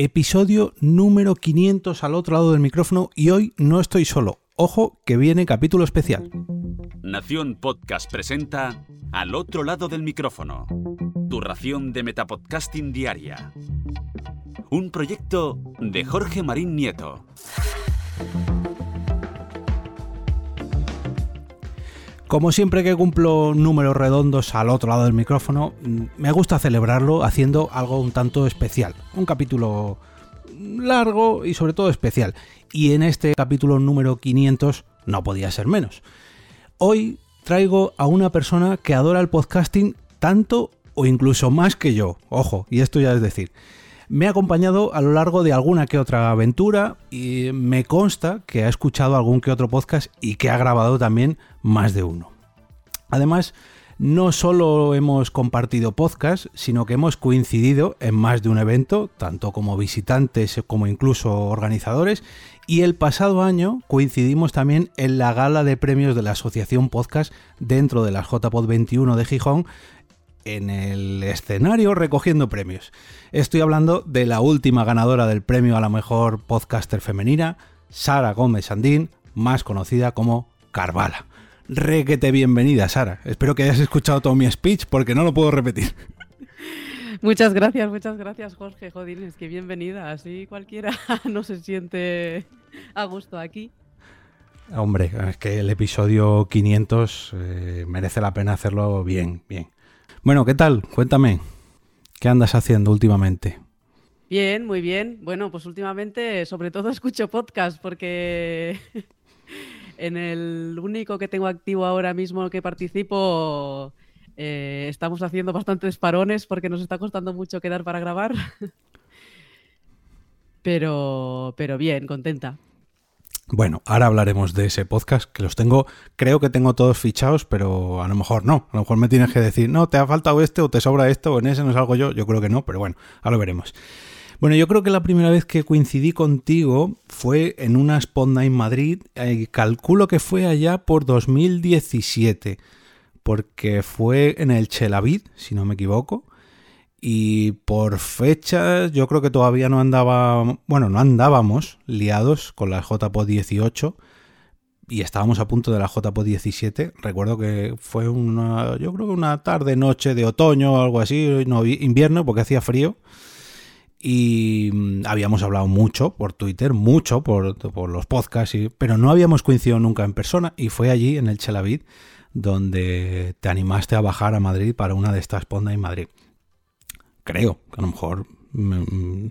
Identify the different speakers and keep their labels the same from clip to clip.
Speaker 1: episodio número 500 al otro lado del micrófono y hoy no estoy solo. Ojo que viene capítulo especial.
Speaker 2: Nación Podcast presenta Al otro lado del micrófono. Tu ración de Metapodcasting Diaria. Un proyecto de Jorge Marín Nieto.
Speaker 1: Como siempre que cumplo números redondos al otro lado del micrófono, mm, me gusta celebrarlo haciendo algo un tanto especial. Un capítulo largo y sobre todo especial. Y en este capítulo número 500 no podía ser menos. Hoy traigo a una persona que adora el podcasting tanto o incluso más que yo. Ojo, y esto ya es decir me ha acompañado a lo largo de alguna que otra aventura y me consta que ha escuchado algún que otro podcast y que ha grabado también más de uno. Además, no solo hemos compartido podcast, sino que hemos coincidido en más de un evento, tanto como visitantes como incluso organizadores, y el pasado año coincidimos también en la gala de premios de la Asociación Podcast dentro de la JPod 21 de Gijón, en el escenario recogiendo premios. Estoy hablando de la última ganadora del premio a la mejor podcaster femenina, Sara Gómez Andín, más conocida como Carvala. Requete bienvenida, Sara. Espero que hayas escuchado todo mi speech porque no lo puedo repetir.
Speaker 3: Muchas gracias, muchas gracias, Jorge. Jodines, que bienvenida. Así cualquiera no se siente a gusto aquí.
Speaker 1: Hombre, es que el episodio 500 eh, merece la pena hacerlo bien, bien. Bueno, ¿qué tal? Cuéntame. ¿Qué andas haciendo últimamente?
Speaker 3: Bien, muy bien. Bueno, pues últimamente sobre todo escucho podcast porque en el único que tengo activo ahora mismo que participo eh, estamos haciendo bastantes parones porque nos está costando mucho quedar para grabar. pero, pero bien, contenta.
Speaker 1: Bueno, ahora hablaremos de ese podcast, que los tengo, creo que tengo todos fichados, pero a lo mejor no. A lo mejor me tienes que decir, no, te ha faltado este o te sobra esto o en ese no salgo yo. Yo creo que no, pero bueno, ahora lo veremos. Bueno, yo creo que la primera vez que coincidí contigo fue en una Spot Night Madrid. y calculo que fue allá por 2017, porque fue en el Chelavid, si no me equivoco. Y por fechas, yo creo que todavía no andaba, bueno, no andábamos liados con la JPO 18 y estábamos a punto de la JPO 17. Recuerdo que fue una, yo creo que una tarde, noche de otoño o algo así, no, invierno porque hacía frío. Y mm, habíamos hablado mucho por Twitter, mucho por, los podcasts, pero no habíamos coincidido nunca en persona. Y fue allí, en el Chelavid, donde te animaste a bajar a Madrid para una de estas Ponda en Madrid creo, que a lo mejor mm,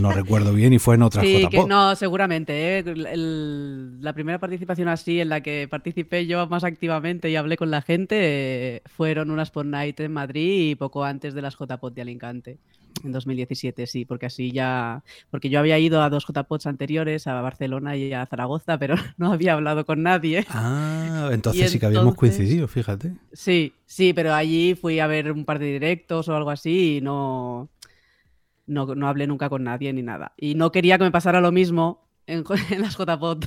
Speaker 1: no recuerdo bien y fue en otra sí,
Speaker 3: no, seguramente. ¿eh? la primera participación así en la que participé yo más activamente y hablé con la gente eh, fueron unas por Night en Madrid y poco antes de las JPOT de Alicante. En 2017, sí, porque así ya. Porque yo había ido a dos JPOTs anteriores, a Barcelona y a Zaragoza, pero no había hablado con nadie.
Speaker 1: Ah, entonces sí que habíamos coincidido, fíjate.
Speaker 3: Sí, sí, pero allí fui a ver un par de directos o algo así y no. No, no hablé nunca con nadie ni nada. Y no quería que me pasara lo mismo en, las JPOT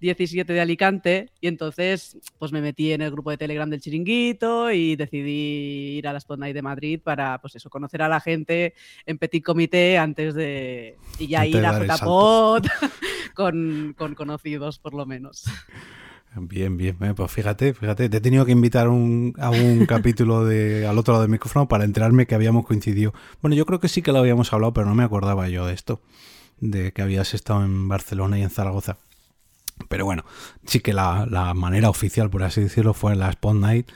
Speaker 3: 17 de Alicante y entonces pues me metí en el grupo de Telegram del Chiringuito y decidí ir a la Spot Night de Madrid para pues eso, conocer a la gente en petit comité antes de y ya ir a JPOT con, con conocidos por lo menos.
Speaker 1: Bien, bien. Pues fíjate, fíjate, te he tenido que invitar un, a un capítulo de al otro lado del micrófono para enterarme que habíamos coincidido. Bueno, yo creo que sí que lo habíamos hablado, pero no me acordaba yo de esto de que habías estado en Barcelona y en Zaragoza. Pero bueno, sí que la, manera oficial, por así decirlo, fue la Spot Night.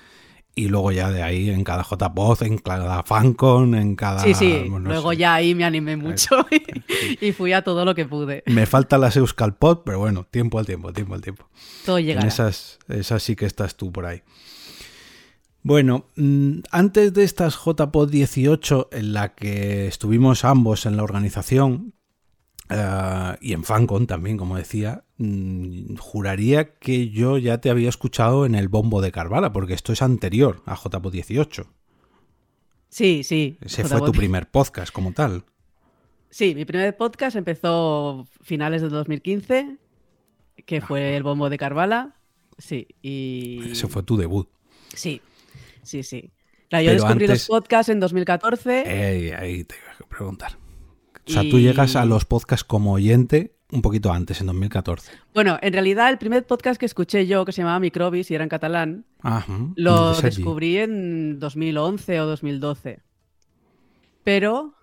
Speaker 1: Y luego ya de ahí en cada JPOZ, en cada FanCon, en cada...
Speaker 3: Sí, sí, luego ya ahí me animé mucho y, fui a todo lo que pude.
Speaker 1: Me falta las Euskalpod, pero bueno, tiempo al tiempo, tiempo al tiempo.
Speaker 3: Todo llega.
Speaker 1: esas, esas sí que estás tú por ahí. Bueno, mm, antes de estas JPOD 18 en la que estuvimos ambos en la organización, eh, y en Fancon también, como decía, mm, juraría que yo ya te había escuchado en el bombo de Carvala, porque esto es anterior a JPO 18.
Speaker 3: Sí, sí.
Speaker 1: Ese fue tu primer podcast como tal.
Speaker 3: Sí, mi primer podcast empezó finales de 2015, que fue el bombo de Carvala. Sí, y...
Speaker 1: Ese fue tu debut.
Speaker 3: Sí, sí, sí. yo descubrí los podcasts en 2014.
Speaker 1: ahí te iba a preguntar O sea, tú llegas a los podcasts como oyente un poquito antes, en 2014.
Speaker 3: Bueno, en realidad el primer podcast que escuché yo, que se llamaba Microbis y era en catalán, lo descubrí en 2011 o 2012. Pero...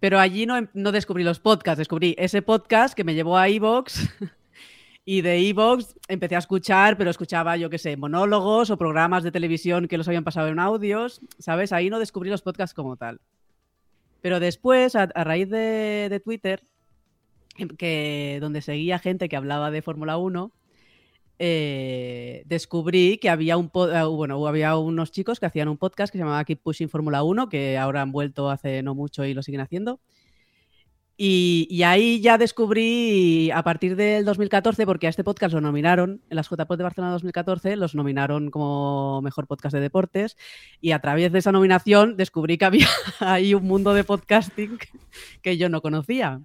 Speaker 3: Pero allí no, no descubrí los podcasts, descubrí ese podcast que me llevó a Evox y de Evox empecé a escuchar, pero escuchaba, yo qué sé, monólogos o programas de televisión que los habían pasado en audios, ¿sabes? Ahí no descubrí los podcasts como tal. Pero después, a, raíz de, Twitter, em, que, donde seguía gente que hablaba de Fórmula 1, eh, descubrí que había un eh, bueno, había unos chicos que hacían un podcast que se llamaba Keep Pushing Fórmula 1, que ahora han vuelto hace no mucho y lo siguen haciendo. Y, ahí ya descubrí, a partir del 2014, porque a este podcast lo nominaron, en las JPOD de Barcelona 2014, los nominaron como mejor podcast de deportes, y a través de esa nominación descubrí que había ahí un mundo de podcasting que yo no conocía.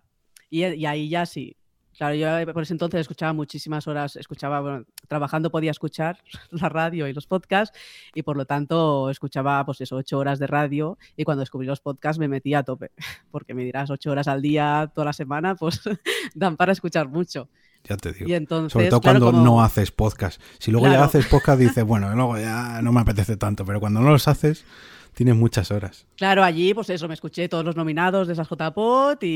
Speaker 3: Y, y ahí ya sí, Claro, yo eh, por ese entonces escuchaba muchísimas horas, escuchaba, bueno, trabajando podía escuchar la radio y los podcasts y por lo tanto escuchaba pues eso, ocho horas de radio y cuando descubrí los podcasts me metía a tope, porque me dirás ocho horas al día toda la semana, pues dan para escuchar mucho.
Speaker 1: Ya te digo. Sobre todo cuando no haces podcast. Si luego ya haces podcast dices, bueno, luego ya no me apetece tanto, pero cuando no los haces Tienes muchas horas.
Speaker 3: Claro, allí, pues eso, me escuché todos los nominados de esas JPOT y,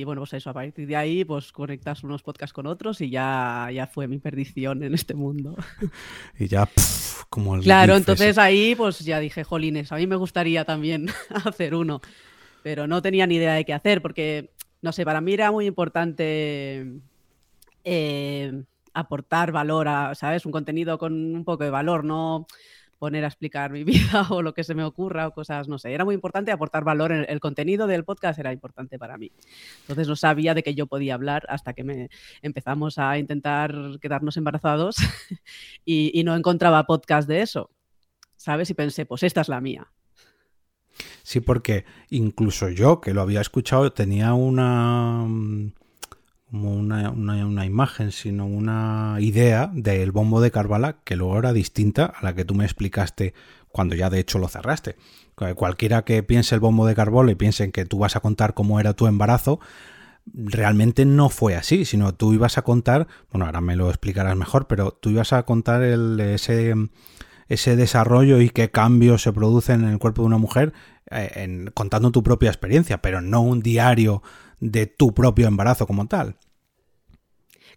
Speaker 3: y, bueno, pues eso, a partir de ahí, pues conectas unos podcasts con otros y ya, ya fue mi perdición en este mundo.
Speaker 1: Y ya, como el
Speaker 3: Claro, entonces ahí, pues ya dije, jolines, a mí me gustaría también hacer uno, pero no tenía ni idea de qué hacer porque, no sé, para mí era muy importante. Eh, aportar valor a, ¿sabes? Un contenido con un poco de valor, no poner a explicar mi vida o lo que se me ocurra o cosas, no sé. Era muy importante aportar valor. En el contenido del podcast era importante para mí. Entonces no sabía de que yo podía hablar hasta que me empezamos a intentar quedarnos embarazados y, no encontraba podcast de eso. ¿Sabes? Y pensé, pues esta es la mía.
Speaker 1: Sí, porque incluso yo, que lo había escuchado, tenía una como una, una, imagen, sino una idea del bombo de Carvala que luego era distinta a la que tú me explicaste cuando ya de hecho lo cerraste. Cualquiera que piense el bombo de Carvala y piense en que tú vas a contar cómo era tu embarazo, realmente no fue así, sino tú ibas a contar, bueno, ahora me lo explicarás mejor, pero tú ibas a contar ese, ese desarrollo y qué cambios se producen en el cuerpo de una mujer eh, contando tu propia experiencia, pero no un diario de tu propio embarazo como tal.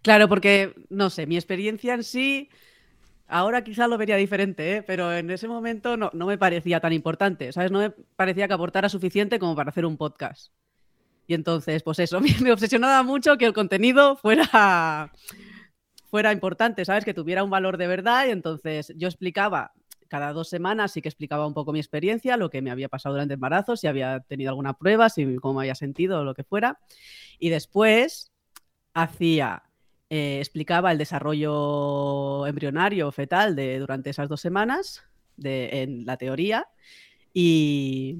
Speaker 3: Claro, porque, no sé, mi experiencia en sí, ahora quizá lo vería diferente, ¿eh? pero en ese momento no, me parecía tan importante, ¿sabes? No me parecía que aportara suficiente como para hacer un podcast. Y entonces, pues eso, me obsesionaba mucho que el contenido fuera, fuera importante, ¿sabes? Que tuviera un valor de verdad y entonces yo explicaba cada dos semanas sí que explicaba un poco mi experiencia, lo que me había pasado durante el embarazo, si había tenido alguna prueba, si cómo me había sentido o lo que fuera. Y después hacía, eh, explicaba el desarrollo embrionario fetal de, durante esas dos semanas de, en la teoría y,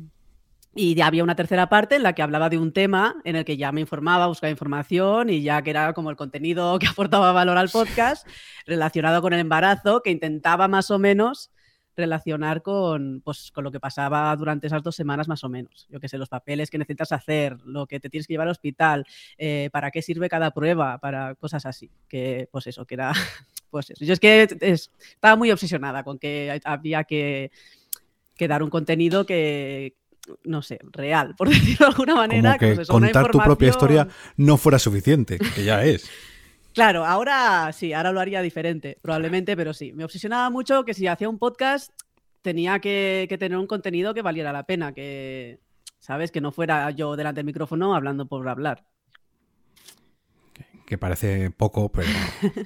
Speaker 3: y había una tercera parte en la que hablaba de un tema en el que ya me informaba, buscaba información y ya que era como el contenido que aportaba valor al podcast relacionado con el embarazo, que intentaba más o menos relacionar con, pues, con lo que pasaba durante esas dos semanas más o menos. Yo que sé, los papeles que necesitas hacer, lo que te tienes que llevar al hospital, eh, para qué sirve cada prueba, para cosas así. Que, pues eso, que era, pues eso. Yo es que estaba muy obsesionada con que había que, que dar un contenido que, no sé, real, por decirlo de alguna manera.
Speaker 1: que pues contar tu propia historia no fuera suficiente, que ya es.
Speaker 3: Claro, ahora sí, ahora lo haría diferente, probablemente, pero sí. Me obsesionaba mucho que si hacía un podcast tenía que, tener un contenido que valiera la pena, que, ¿sabes? Que no fuera yo delante del micrófono hablando por hablar.
Speaker 1: Que parece poco, pero,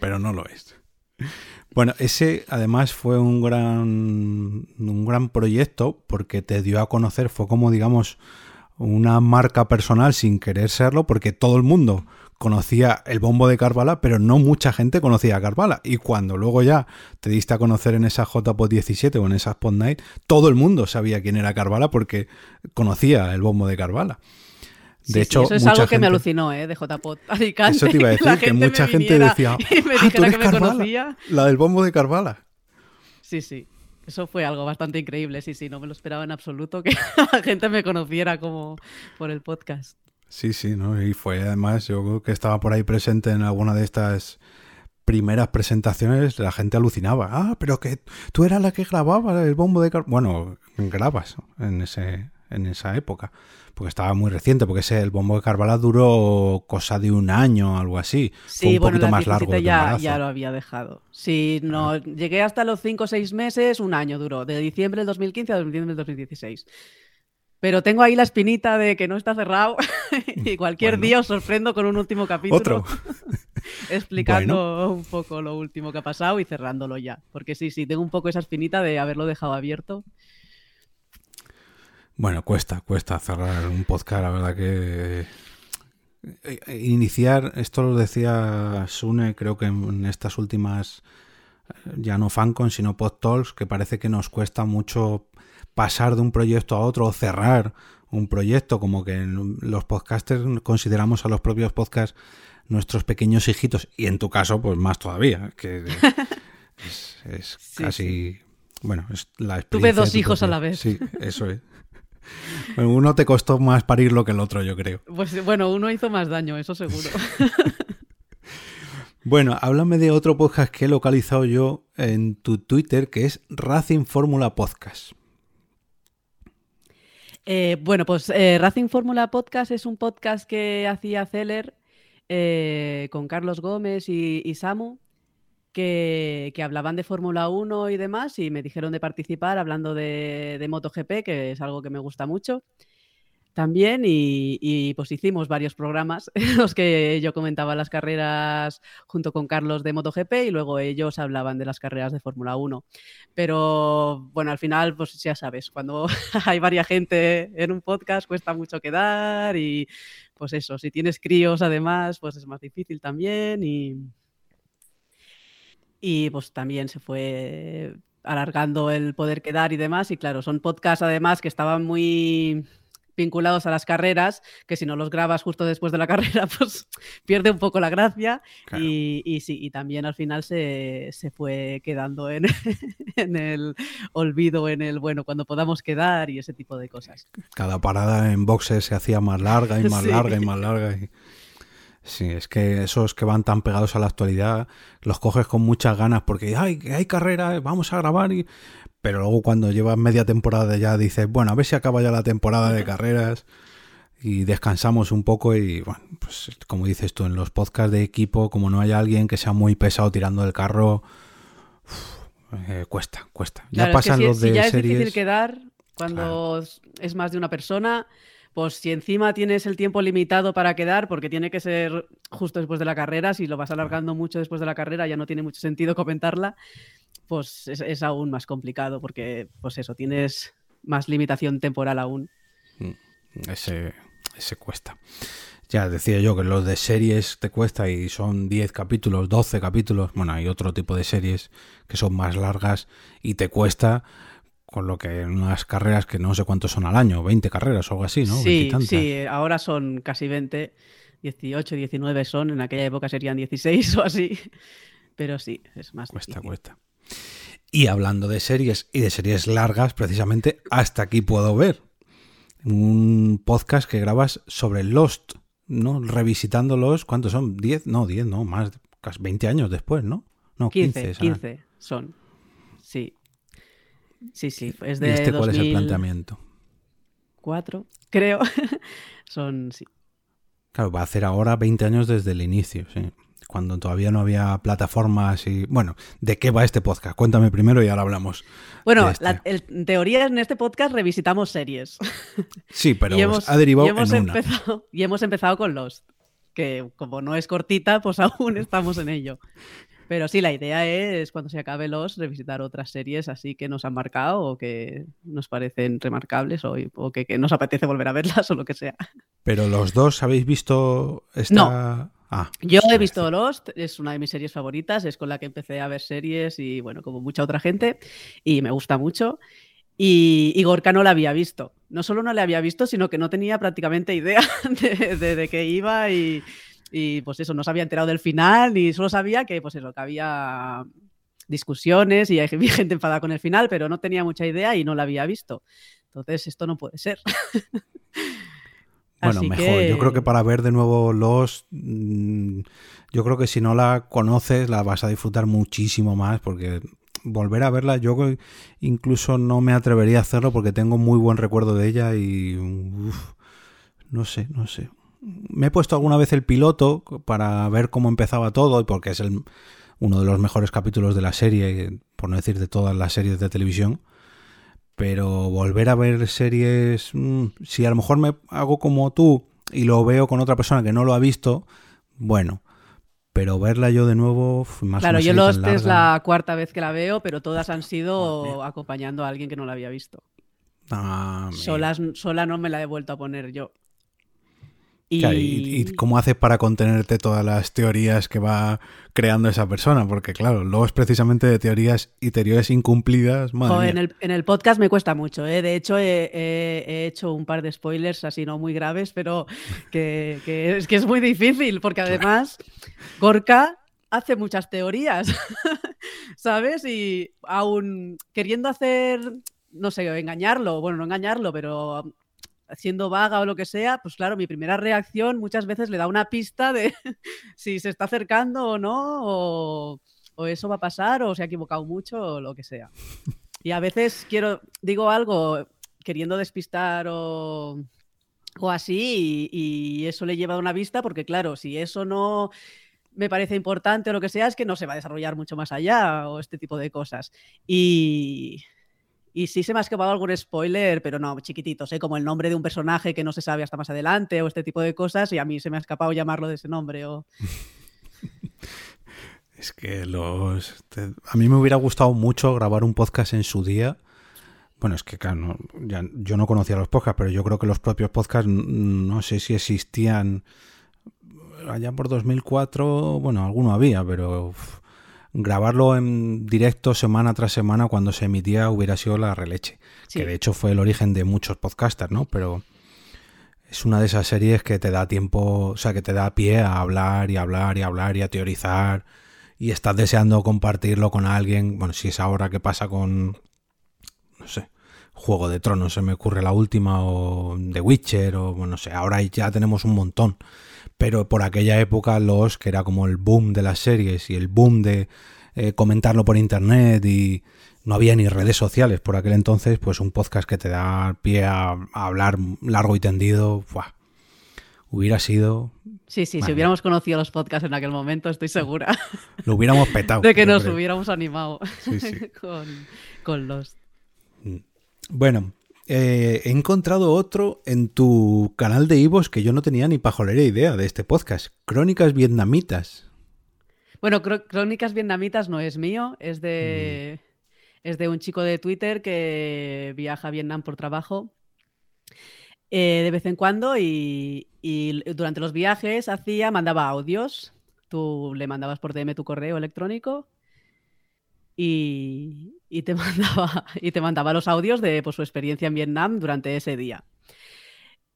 Speaker 1: pero no lo es. Bueno, ese además fue un gran, un gran proyecto porque te dio a conocer, fue como digamos una marca personal sin querer serlo, porque todo el mundo conocía el bombo de Carvala, pero no mucha gente conocía a Carvala. Y cuando luego ya te diste a conocer en esa JPod 17 o en esa Spot Night, todo el mundo sabía quién era Carvala porque conocía el bombo de Carvala.
Speaker 3: De hecho, eso es algo que me alucinó, ¿eh? De JPod.
Speaker 1: Eso te iba a decir, que, mucha gente decía, ah, ¿tú eres Carvala? La del bombo de Carvala.
Speaker 3: Sí, sí. Eso fue algo bastante increíble, sí, sí, no me lo esperaba en absoluto que la gente me conociera como por el podcast.
Speaker 1: Sí, sí, ¿no? Y fue además, yo creo que estaba por ahí presente en alguna de estas primeras presentaciones, la gente alucinaba. Ah, pero que tú eras la que grababa el bombo de... Bueno, grabas en, ese, en esa época porque estaba muy reciente, porque ese, el bombo de Carvalho duró cosa de un año algo así.
Speaker 3: Sí, un bueno, poquito más largo. Ya, ya lo había dejado. Sí, no, llegué hasta los 5 o 6 meses, un año duró, de diciembre del 2015 a diciembre del 2016. Pero tengo ahí la espinita de que no está cerrado y cualquier día os sorprendo con un último capítulo.
Speaker 1: Otro.
Speaker 3: explicando un poco lo último que ha pasado y cerrándolo ya. Porque sí, sí, tengo un poco esa espinita de haberlo dejado abierto
Speaker 1: bueno, cuesta, cuesta cerrar un podcast, la verdad que eh, eh, iniciar, esto lo decía Sune, creo que en estas últimas, eh, ya no FanCon, sino PodTalks, que parece que nos cuesta mucho pasar de un proyecto a otro o cerrar un proyecto, como que los podcasters consideramos a los propios podcasts nuestros pequeños hijitos, y en tu caso, pues más todavía, que es, casi... Bueno, es la
Speaker 3: Tuve dos hijos a la vez.
Speaker 1: Sí, eso es. Uno te costó más parirlo que el otro, yo creo.
Speaker 3: Pues bueno, uno hizo más daño, eso seguro.
Speaker 1: bueno, háblame de otro podcast que he localizado yo en tu Twitter, que es Racing Fórmula Podcast.
Speaker 3: Eh, bueno, pues eh, Racing Fórmula Podcast es un podcast que hacía Celer eh, con Carlos Gómez y Samu que, hablaban de Fórmula 1 y demás y me dijeron de participar hablando de, MotoGP, que es algo que me gusta mucho también y, pues hicimos varios programas en los que yo comentaba las carreras junto con Carlos de MotoGP y luego ellos hablaban de las carreras de Fórmula 1. Pero bueno, al final pues ya sabes, cuando hay varias gente en un podcast cuesta mucho quedar y pues eso, si tienes críos además pues es más difícil también y, y pues también se fue alargando el poder quedar y demás. Y claro, son podcasts además que estaban muy vinculados a las carreras, que si no los grabas justo después de la carrera, pues pierde un poco la gracia. Y, sí, y también al final se, fue quedando en, en, el olvido, en el bueno, cuando podamos quedar y ese tipo de cosas.
Speaker 1: Cada parada en boxes se hacía más larga y más larga y más larga. Y... Sí, es que esos que van tan pegados a la actualidad los coges con muchas ganas porque hay, hay carrera, vamos a grabar y... Pero luego cuando llevas media temporada ya dices, bueno, a ver si acaba ya la temporada de carreras y descansamos un poco y bueno, pues como dices tú, en los podcasts de equipo, como no haya alguien que sea muy pesado tirando el carro, eh, cuesta, cuesta.
Speaker 3: ya pasan los de ya es difícil quedar cuando es más de una persona pues si encima tienes el tiempo limitado para quedar, porque tiene que ser justo después de la carrera, si lo vas alargando mucho después de la carrera ya no tiene mucho sentido comentarla, pues es, aún más complicado, porque pues eso, tienes más limitación temporal aún.
Speaker 1: Mm, ese, ese cuesta. Ya decía yo que los de series te cuesta y son 10 capítulos, 12 capítulos. Bueno, hay otro tipo de series que son más largas y te cuesta con lo que en unas carreras que no sé cuántos son al año, 20 carreras o algo así, ¿no?
Speaker 3: Sí, sí, ahora son casi 20, 18, 19 son, en aquella época serían 16 o así, pero sí, es más.
Speaker 1: Cuesta, cuesta. Y hablando de series y de series largas, precisamente hasta aquí puedo ver un podcast que grabas sobre Lost, ¿no? Revisitándolos, ¿cuántos son? ¿10? No, 10, no, más, casi 20 años después, ¿no? No,
Speaker 3: 15. 15, son. Sí, Sí, sí, es de.
Speaker 1: ¿Y este cuál es el planteamiento?
Speaker 3: Cuatro, creo. Son, sí.
Speaker 1: Claro, va a hacer ahora 20 años desde el inicio, sí. Cuando todavía no había plataformas y. Bueno, ¿de qué va este podcast? Cuéntame primero y ahora hablamos.
Speaker 3: Bueno, este. en teoría en este podcast revisitamos series.
Speaker 1: Sí, pero ha derivado
Speaker 3: hemos
Speaker 1: en
Speaker 3: empezado, Y hemos empezado con los que como no es cortita, pues aún estamos en ello. Pero sí, la idea es cuando se acabe los revisitar otras series así que nos han marcado o que nos parecen remarcables o, que, nos apetece volver a verlas o lo que sea.
Speaker 1: Pero los dos habéis visto esta.
Speaker 3: No. Ah, Yo he visto Lost, es una de mis series favoritas, es con la que empecé a ver series y bueno, como mucha otra gente, y me gusta mucho. Y, Gorka no la había visto. No solo no la había visto, sino que no tenía prácticamente idea de, de, de qué iba y, y pues eso, no se había enterado del final y solo sabía que pues eso, que había discusiones y hay gente enfadada con el final, pero no tenía mucha idea y no la había visto. Entonces, esto no puede ser.
Speaker 1: Bueno, mejor. Yo creo que para ver de nuevo los. Mm, yo creo que si no la conoces, la vas a disfrutar muchísimo más, porque volver a verla, yo incluso no me atrevería a hacerlo porque tengo muy buen recuerdo de ella y. no sé, no sé. Me he puesto alguna vez el piloto para ver cómo empezaba todo y porque es el, uno de los mejores capítulos de la serie, por no decir de todas las series de televisión. Pero volver a ver series, mm, si a lo mejor me hago como tú y lo veo con otra persona que no lo ha visto, bueno, pero verla yo de nuevo más
Speaker 3: Claro, yo es la cuarta vez que la veo, pero todas han sido acompañando a alguien que no la había visto.
Speaker 1: Ah,
Speaker 3: sola no me la he vuelto a poner yo.
Speaker 1: Y... cómo haces para contenerte todas las teorías que va creando esa persona? Porque claro, luego es precisamente de teorías y teorías incumplidas.
Speaker 3: en, el, podcast me cuesta mucho. ¿eh? De hecho, he, hecho un par de spoilers así no muy graves, pero que, es que es muy difícil, porque además Gorka hace muchas teorías, ¿sabes? Y aún queriendo hacer, no sé, engañarlo, bueno, no engañarlo, pero siendo vaga o lo que sea, pues claro, mi primera reacción muchas veces le da una pista de si se está acercando o no, o, eso va a pasar, o se ha equivocado mucho, o lo que sea. Y a veces quiero, digo algo queriendo despistar o, o así, y, y, eso le lleva a una vista, porque claro, si eso no me parece importante o lo que sea, es que no se va a desarrollar mucho más allá, o este tipo de cosas. Y, y sí se me ha escapado algún spoiler, pero no, chiquititos, ¿eh? como el nombre de un personaje que no se sabe hasta más adelante o este tipo de cosas, y a mí se me ha escapado llamarlo de ese nombre. O...
Speaker 1: es que los. A mí me hubiera gustado mucho grabar un podcast en su día. Bueno, es que claro, yo no conocía los podcasts, pero yo creo que los propios podcasts no sé si existían allá por 2004. Bueno, alguno había, pero grabarlo en directo semana tras semana cuando se emitía hubiera sido la releche. Que de hecho fue el origen de muchos podcasters, ¿no? Pero es una de esas series que te da tiempo, o sea, que te da pie a hablar y hablar y hablar y a teorizar y estás deseando compartirlo con alguien. Bueno, si es ahora que pasa con, no sé, Juego de Tronos, se me ocurre la última, o The Witcher, o bueno, no sé, ahora ya tenemos un montón pero por aquella época los que era como el boom de las series y el boom de eh, comentarlo por internet y no había ni redes sociales por aquel entonces, pues un podcast que te da pie a, hablar largo y tendido, hubiera sido...
Speaker 3: Sí, sí, si hubiéramos conocido los podcasts en aquel momento, estoy segura.
Speaker 1: Lo hubiéramos petado.
Speaker 3: de que nos hubiéramos animado con, con los...
Speaker 1: Mm. Bueno, eh, he encontrado otro en tu canal de Ivos que yo no tenía ni pajolera idea de este podcast. Crónicas vietnamitas.
Speaker 3: Bueno, Crónicas vietnamitas no es mío, es de, mm. es de un chico de Twitter que viaja a Vietnam por trabajo eh, de vez en cuando y, y, durante los viajes hacía, mandaba audios. Tú le mandabas por DM tu correo electrónico y, te mandaba, y te mandaba los audios de pues, su experiencia en Vietnam durante ese día.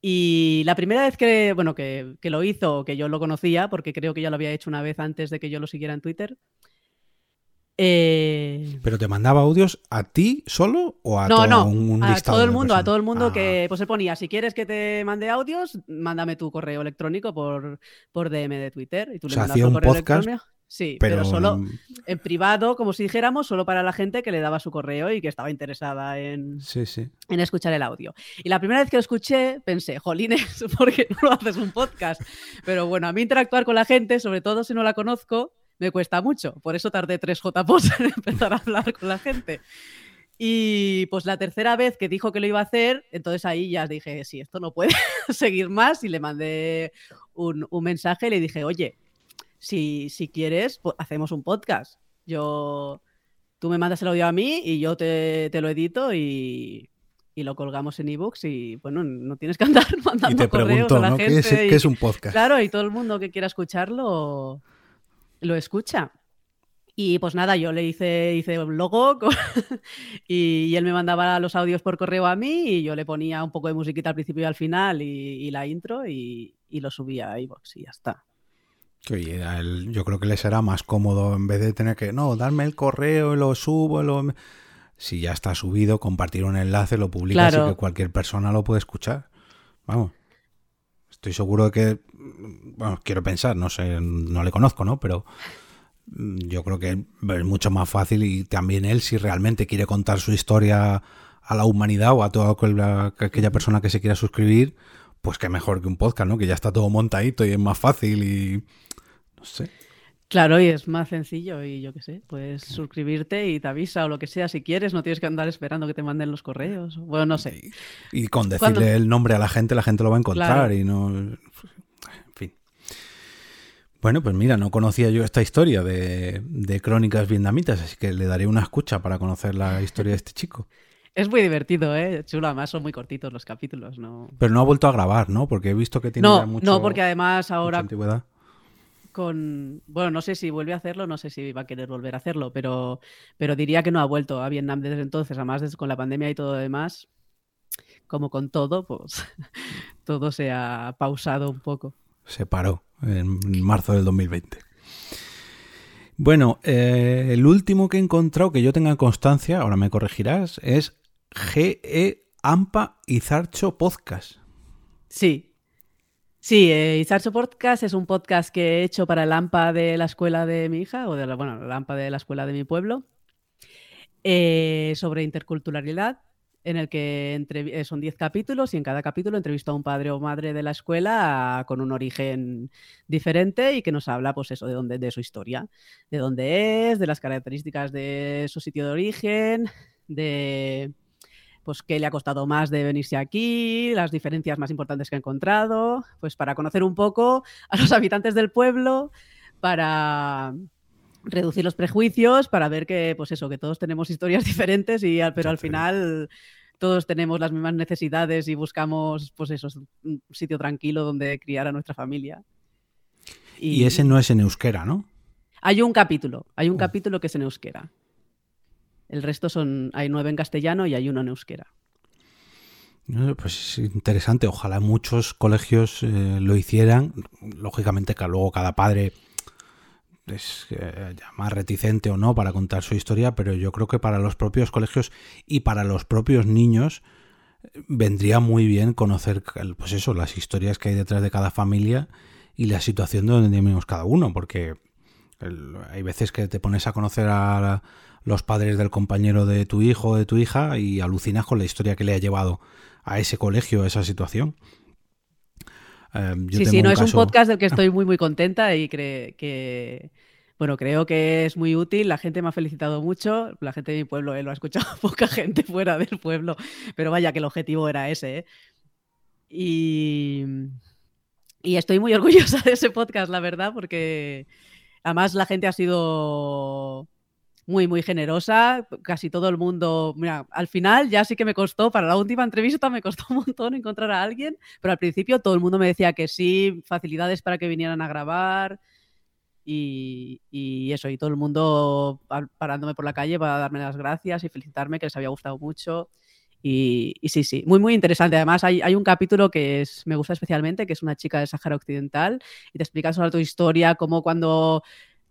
Speaker 3: Y la primera vez que, bueno, que, lo hizo, que yo lo conocía, porque creo que ya lo había hecho una vez antes de que yo lo siguiera en Twitter.
Speaker 1: Eh, ¿Pero te mandaba audios a ti solo o a,
Speaker 3: todo, un, a todo el mundo? A todo el mundo que pues se ponía, si quieres que te mande audios, mándame tu correo electrónico por, por DM de Twitter. Y tú
Speaker 1: le hacía un podcast
Speaker 3: Sí, pero, solo en privado, como si dijéramos, solo para la gente que le daba su correo y que estaba interesada en, en escuchar el audio. Y la primera vez que lo escuché, pensé, jolines, ¿por qué no lo haces un podcast? Pero bueno, a mí interactuar con la gente, sobre todo si no la conozco, me cuesta mucho. Por eso tardé tres JPOS en empezar a hablar con la gente. Y pues la tercera vez que dijo que lo iba a hacer, entonces ahí ya dije, sí, esto no puede seguir más. Y le mandé un, un mensaje y le dije, oye, si, si quieres, pues hacemos un podcast. Yo, tú me mandas el audio a mí y yo te, lo edito y, lo colgamos en ebooks y bueno, no tienes que andar mandando correos a la gente.
Speaker 1: ¿Qué es, un podcast?
Speaker 3: Claro, y todo el mundo que quiera escucharlo lo escucha. Y pues nada, yo le hice, hice un logo y, él me mandaba los audios por correo a mí y yo le ponía un poco de musiquita al principio y al final y, la intro y, lo subía a iVoox y ya está.
Speaker 1: Que yo creo que le será más cómodo en vez de tener que, no, darme el correo, lo subo, lo... Si ya está subido, compartir un enlace, lo publicas y que cualquier persona lo puede escuchar. Vamos. Estoy seguro de que, bueno, quiero pensar, no sé, no le conozco, ¿no? Pero mm, yo creo que es mucho más fácil y también él, si realmente quiere contar su historia a la humanidad o a toda aquella persona que se quiera suscribir, pues que mejor que un podcast, ¿no? Que ya está todo montadito y es más fácil y
Speaker 3: Claro, y es más sencillo y yo qué sé, puedes suscribirte y te avisa o lo que sea si quieres, no tienes que andar esperando que te manden los correos. Bueno, no sé.
Speaker 1: Y, con decirle el nombre a la gente, la gente lo va a encontrar y no... En fin. Bueno, pues mira, no conocía yo esta historia de, de crónicas vietnamitas, así que le daré una escucha para conocer la historia de este chico.
Speaker 3: Es muy divertido, ¿eh? Chulo, además son muy cortitos los capítulos, ¿no?
Speaker 1: Pero no ha vuelto a grabar, ¿no? Porque he visto que tiene
Speaker 3: no,
Speaker 1: mucho,
Speaker 3: No, porque además ahora... Con, bueno, no sé si vuelve a hacerlo, no sé si va a querer volver a hacerlo, pero, pero diría que no ha vuelto a Vietnam desde entonces, además desde, con la pandemia y todo lo demás, como con todo, pues todo se ha pausado un poco.
Speaker 1: Se paró en marzo del 2020. Bueno, eh, el último que he encontrado que yo tenga constancia, ahora me corregirás, es GE AMPA Izarcho Podcast.
Speaker 3: Sí. Sí, eh, Podcast es un podcast que he hecho para el AMPA de la escuela de mi hija, o de la, bueno, el AMPA de la escuela de mi pueblo, eh, sobre interculturalidad en el que eh, son 10 capítulos y en cada capítulo entrevisto a un padre o madre de la escuela con un origen diferente y que nos habla, pues eso, de dónde, de su historia, de dónde es, de las características de su sitio de origen, de pues qué le ha costado más de venirse aquí, las diferencias más importantes que ha encontrado, pues para conocer un poco a los habitantes del pueblo, para reducir los prejuicios para ver que, pues eso, que todos tenemos historias diferentes, y, pero al final todos tenemos las mismas necesidades y buscamos, pues eso, un sitio tranquilo donde criar a nuestra familia.
Speaker 1: Y, ese no es en euskera, ¿no?
Speaker 3: Hay un capítulo, hay un oh. capítulo que es en euskera. El resto son, hay nueve en castellano y hay uno en euskera.
Speaker 1: Pues es interesante, ojalá muchos colegios eh, lo hicieran. Lógicamente luego cada padre es eh, más reticente o no para contar su historia, pero yo creo que para los propios colegios y para los propios niños eh, vendría muy bien conocer pues eso, las historias que hay detrás de cada familia y la situación de donde vivimos cada uno, porque hay veces que te pones a conocer a los padres del compañero de tu hijo o de tu hija y alucinas con la historia que le ha llevado a ese colegio, a esa situación.
Speaker 3: Em, sí, sí, no, es un podcast del que estoy muy, muy contenta y creo que, bueno, creo que es muy útil. La gente me ha felicitado mucho. La gente de mi pueblo eh, lo ha escuchado poca gente fuera del pueblo, pero vaya que el objetivo era ese. ¿eh? Y, y estoy muy orgullosa de ese podcast, la verdad, porque además la gente ha sido muy, muy generosa. Casi todo el mundo, mira, al final ya sí que me costó, para la última entrevista me costó un montón encontrar a alguien, pero al principio todo el mundo me decía que sí, facilidades para que vinieran a grabar. Y, eso, y todo el mundo parándome por la calle para darme las gracias y felicitarme, que les había gustado mucho. Y, sí, sí, muy, muy interesante. Además, hay, hay, un capítulo que es, me gusta especialmente, que es una chica de Sáhara Occidental, y te explica sobre tu historia, cómo cuando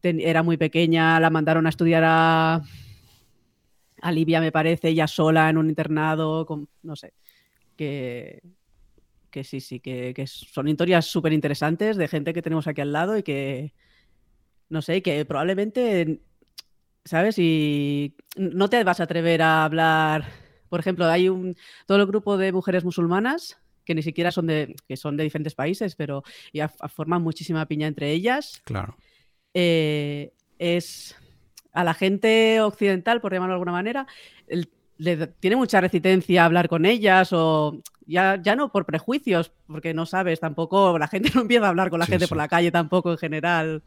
Speaker 3: era muy pequeña, la mandaron a estudiar a, a Libia, me parece, ella sola en un internado, con, no sé, que, que sí, sí, que, que son historias súper interesantes de gente que tenemos aquí al lado y que, no sé, que probablemente, ¿sabes? Y no te vas a atrever a hablar, por ejemplo, hay un, todo el grupo de mujeres musulmanas que ni siquiera son de, que son de diferentes países, pero ya forman muchísima piña entre ellas.
Speaker 1: Claro.
Speaker 3: Eh, es a la gente occidental, por llamarlo de alguna manera, le tiene mucha resistencia a hablar con ellas o ya, ya no por prejuicios, porque no sabes tampoco, la gente no empieza a hablar con la gente por la calle tampoco en general.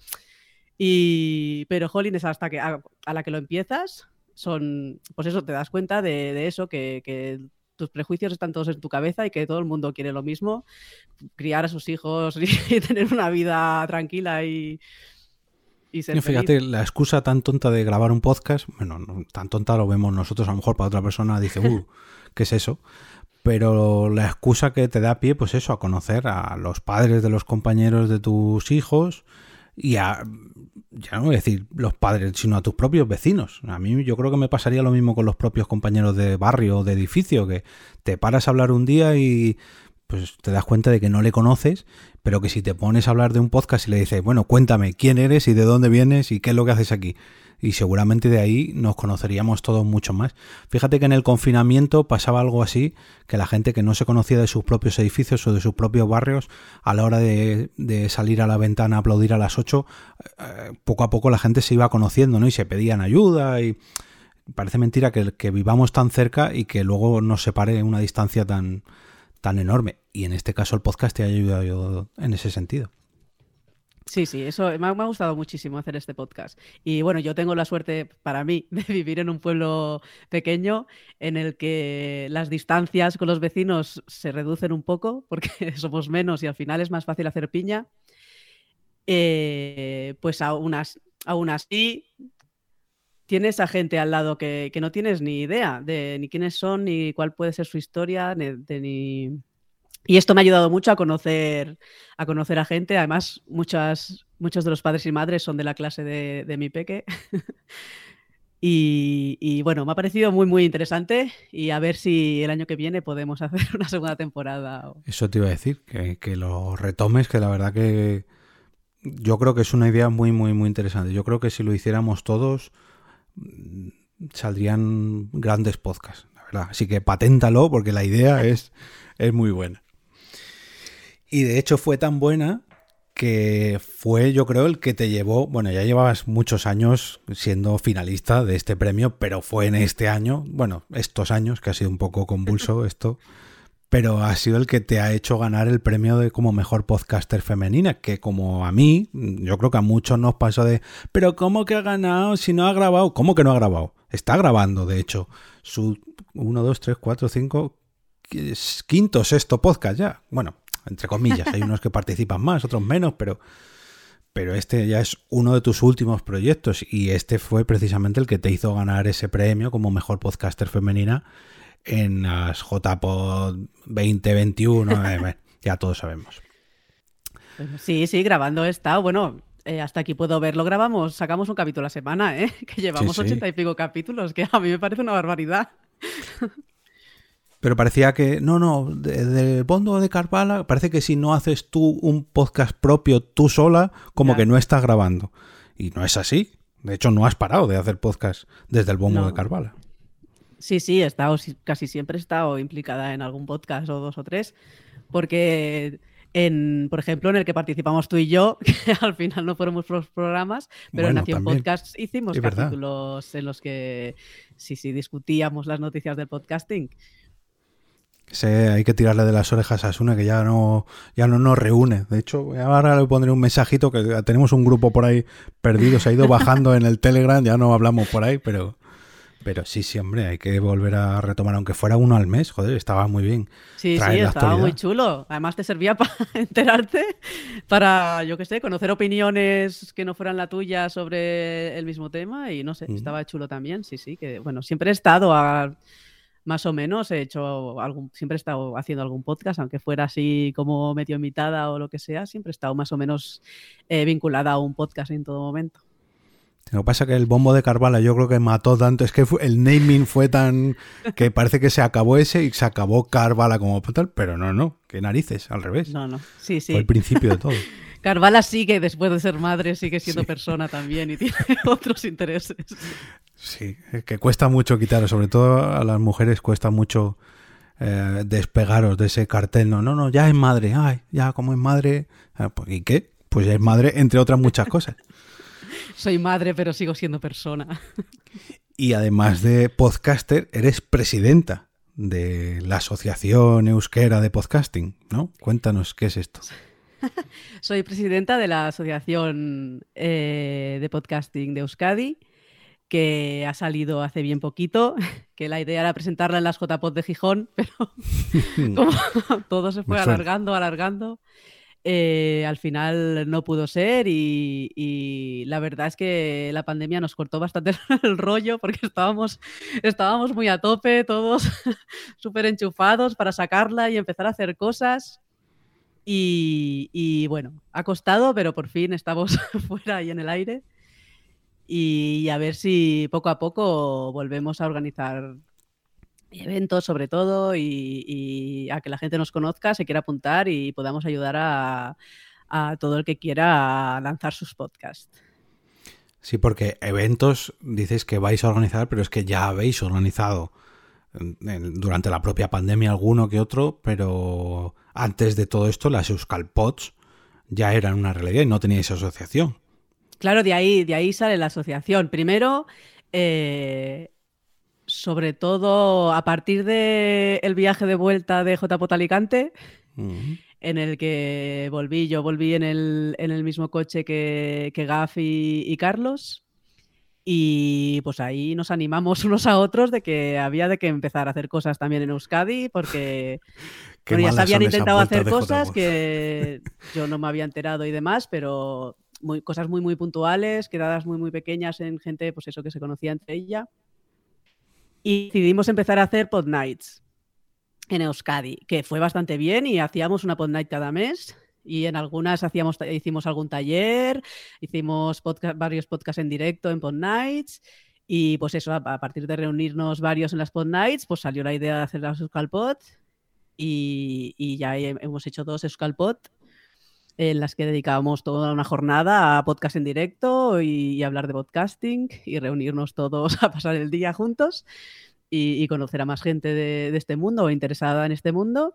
Speaker 3: Y, pero Jolín es hasta que a, la que lo empiezas, son, pues eso, te das cuenta de, eso, que, que, tus prejuicios están todos en tu cabeza y que todo el mundo quiere lo mismo, criar a sus hijos y tener una vida tranquila y,
Speaker 1: fíjate, la excusa tan tonta de grabar un podcast, bueno, tan tonta lo vemos nosotros, a lo mejor para otra persona dice, uh, ¿qué es eso? Pero la excusa que te da pie, pues eso, a conocer a los padres de los compañeros de tus hijos y a, ya no voy a decir los padres, sino a tus propios vecinos. A mí yo creo que me pasaría lo mismo con los propios compañeros de barrio o de edificio, que te paras a hablar un día y pues te das cuenta de que no le conoces, pero que si te pones a hablar de un podcast y le dices, bueno, cuéntame quién eres y de dónde vienes y qué es lo que haces aquí. Y seguramente de ahí nos conoceríamos todos mucho más. Fíjate que en el confinamiento pasaba algo así, que la gente que no se conocía de sus propios edificios o de sus propios barrios, a la hora de, salir a la ventana a aplaudir a las 8, eh, poco a poco la gente se iba conociendo, ¿no? Y se pedían ayuda y parece mentira que, que vivamos tan cerca y que luego nos separe una distancia tan, tan enorme. Y en este caso el podcast te ha ayudado en ese sentido.
Speaker 3: Sí, sí, eso me ha, gustado muchísimo hacer este podcast. Y bueno, yo tengo la suerte para mí de vivir en un pueblo pequeño en el que las distancias con los vecinos se reducen un poco porque somos menos y al final es más fácil hacer piña. Eh, pues aún, aún así tienes a gente al lado que, no tienes ni idea de ni quiénes son, ni cuál puede ser su historia, ni, Y esto me ha ayudado mucho a conocer a, conocer a gente. Además, muchas, muchos de los padres y madres son de la clase de, mi peque. y, bueno, me ha parecido muy, muy interesante. Y a ver si el año que viene podemos hacer una segunda temporada.
Speaker 1: Eso te iba a decir, que, que lo retomes, que la verdad que yo creo que es una idea muy, muy, muy interesante. Yo creo que si lo hiciéramos todos saldrían grandes podcasts, la verdad. Así que paténtalo porque la idea es, es muy buena. Y de hecho fue tan buena que fue yo creo el que te llevó, bueno, ya llevabas muchos años siendo finalista de este premio, pero fue en este año, bueno, estos años, que ha sido un poco convulso esto, pero ha sido el que te ha hecho ganar el premio de como mejor podcaster femenina, que como a mí, yo creo que a muchos nos pasó de, pero ¿cómo que ha ganado si no ha grabado? ¿Cómo que no ha grabado? Está grabando, de hecho, su 1, 2, 3, 4, 5, quinto, sexto podcast ya. Bueno, entre comillas, hay unos que participan más, otros menos, pero, pero este ya es uno de tus últimos proyectos y este fue precisamente el que te hizo ganar ese premio como mejor podcaster femenina en las JPod 2021, eh, ya todos sabemos.
Speaker 3: Sí, sí, grabando he estado. Bueno, eh, hasta aquí puedo verlo. Grabamos, sacamos un capítulo a la semana, ¿eh? Que llevamos ochenta y pico capítulos, que a mí me parece una barbaridad.
Speaker 1: Pero parecía que, no, no, del fondo de Carvala, parece que si no haces tú un podcast propio tú sola, como que no estás grabando. Y no es así. De hecho, no has parado de hacer podcast desde el bombo de Carvala.
Speaker 3: Sí, sí, he estado, casi siempre he estado implicada en algún podcast o dos o tres, porque en, por ejemplo, en el que participamos tú y yo, que al final no fueron los programas, pero en Nación Podcast hicimos capítulos en los que sí, sí, discutíamos las noticias del podcasting.
Speaker 1: Hay que tirarle de las orejas a Sune, que ya no, ya no nos reúne. De hecho, ahora le pondré un mensajito que tenemos un grupo por ahí perdido, se ha ido bajando en el Telegram, ya no hablamos por ahí, pero pero sí, sí, hombre, hay que volver a retomar, aunque fuera uno al mes, joder, estaba muy bien.
Speaker 3: Sí, sí, estaba muy chulo. Además te servía para enterarte, para, yo qué sé, conocer opiniones que no fueran la tuya sobre el mismo tema y no sé, estaba chulo también, sí, sí, que bueno, siempre he estado a, más o menos, he hecho algún, siempre he estado haciendo algún podcast, aunque fuera así como medio invitada o lo que sea, siempre he estado más o menos eh, vinculada a un podcast en todo momento.
Speaker 1: Lo que pasa es que el bombo de Carvala yo creo que mató tanto, es que el naming fue tan que parece que se acabó ese y se acabó Carvala como tal, pero no, no, qué narices, al revés.
Speaker 3: No, no, sí, sí.
Speaker 1: Fue el principio de todo.
Speaker 3: Carvala sigue, después de ser madre, sigue siendo persona también y tiene otros intereses.
Speaker 1: Sí, es que cuesta mucho quitar, sobre todo a las mujeres cuesta mucho eh, despegaros de ese cartel. No, no, no, ya es madre, ay, ya como es madre, ah, pues, ¿y qué? Pues ya es madre, entre otras muchas cosas
Speaker 3: soy madre, pero sigo siendo persona.
Speaker 1: Y además de podcaster, eres presidenta de la Asociación Euskera de Podcasting, ¿no? Cuéntanos qué es esto.
Speaker 3: Soy presidenta de la Asociación eh, de Podcasting de Euskadi, que ha salido hace bien poquito, que la idea era presentarla en las JPod de Gijón, pero como todo se fue alargando, alargando, eh, al final no pudo ser y, la verdad es que la pandemia nos cortó bastante el rollo porque estábamos, estábamos muy a tope, todos súper enchufados para sacarla y empezar a hacer cosas. Y, bueno, ha costado, pero por fin estamos fuera y en el aire. Y a ver si poco a poco volvemos a organizar eventos sobre todo y, a que la gente nos conozca, se quiera apuntar y podamos ayudar a, todo el que quiera lanzar sus podcasts.
Speaker 1: Sí, porque eventos dices que vais a organizar, pero es que ya habéis organizado durante la propia pandemia alguno que otro, pero antes de todo esto las Euskalpods ya eran una realidad y no teníais asociación.
Speaker 3: Claro, de ahí, de ahí sale la asociación. Primero, eh, sobre todo a partir del viaje de vuelta de JPOT Alicante, en el que volví, yo volví en el, mismo coche que, que Gaf y, Carlos. Y pues ahí nos animamos unos a otros de que había de que empezar a hacer cosas también en Euskadi, porque ya se habían intentado hacer cosas que yo no me había enterado y demás, pero muy, cosas muy, muy puntuales, quedadas muy, muy pequeñas en gente, pues eso que se conocía entre ella. Y decidimos empezar a hacer pod nights en Euskadi, que fue bastante bien y hacíamos una pod night cada mes. Y en algunas hacíamos, hicimos algún taller, hicimos varios podcasts en directo en pod nights. Y pues eso, a, partir de reunirnos varios en las pod nights, pues salió la idea de hacer las Euskalpod. Y, y ya hemos hecho dos Euskalpod en las que dedicábamos toda una jornada a podcast en directo y, hablar de podcasting y reunirnos todos a pasar el día juntos y, conocer a más gente de, este mundo o interesada en este mundo.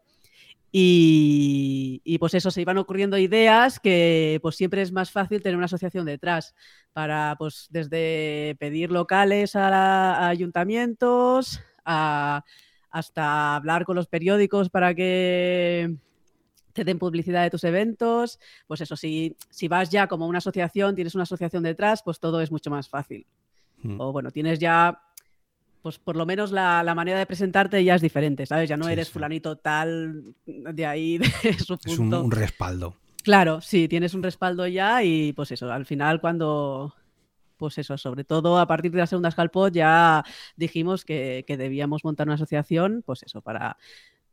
Speaker 3: Y, pues eso, se iban ocurriendo ideas que pues siempre es más fácil tener una asociación detrás para pues desde pedir locales a, ayuntamientos hasta hablar con los periódicos para que te den publicidad de tus eventos, pues eso, si, si vas ya como una asociación, tienes una asociación detrás, pues todo es mucho más fácil. Hmm. O bueno, tienes ya, pues por lo menos la, manera de presentarte ya es diferente, ¿sabes? Ya no eres fulanito tal de ahí, de su punto.
Speaker 1: Es un, respaldo.
Speaker 3: Claro, sí, tienes un respaldo ya y pues eso, al final cuando, pues eso, sobre todo a partir de la segunda Scalpot ya dijimos que, que, debíamos montar una asociación, pues eso, para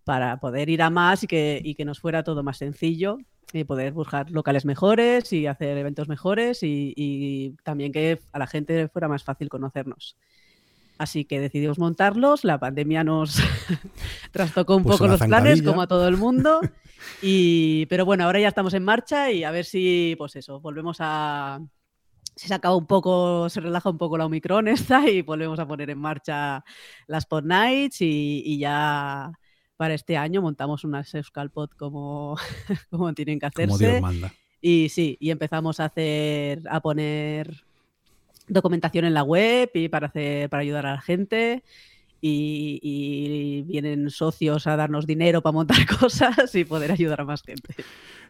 Speaker 3: para poder ir a más y que, que nos fuera todo más sencillo y poder buscar locales mejores y hacer eventos mejores y, también que a la gente fuera más fácil conocernos. Así que decidimos montarlos, la pandemia nos trastocó un poco los planes, como a todo el mundo, y, pero bueno, ahora ya estamos en marcha y a ver si, pues eso, volvemos a... Se acaba un poco, se relaja un poco la Omicron esta y volvemos a poner en marcha las Pod Nights y ya para este año montamos unas Euskalpod como, como tienen que hacerse. Como Dios manda. Y sí, y empezamos a hacer, a poner documentación en la web y para hacer, para ayudar a la gente. Y, vienen socios a darnos dinero para montar cosas y poder ayudar a más gente.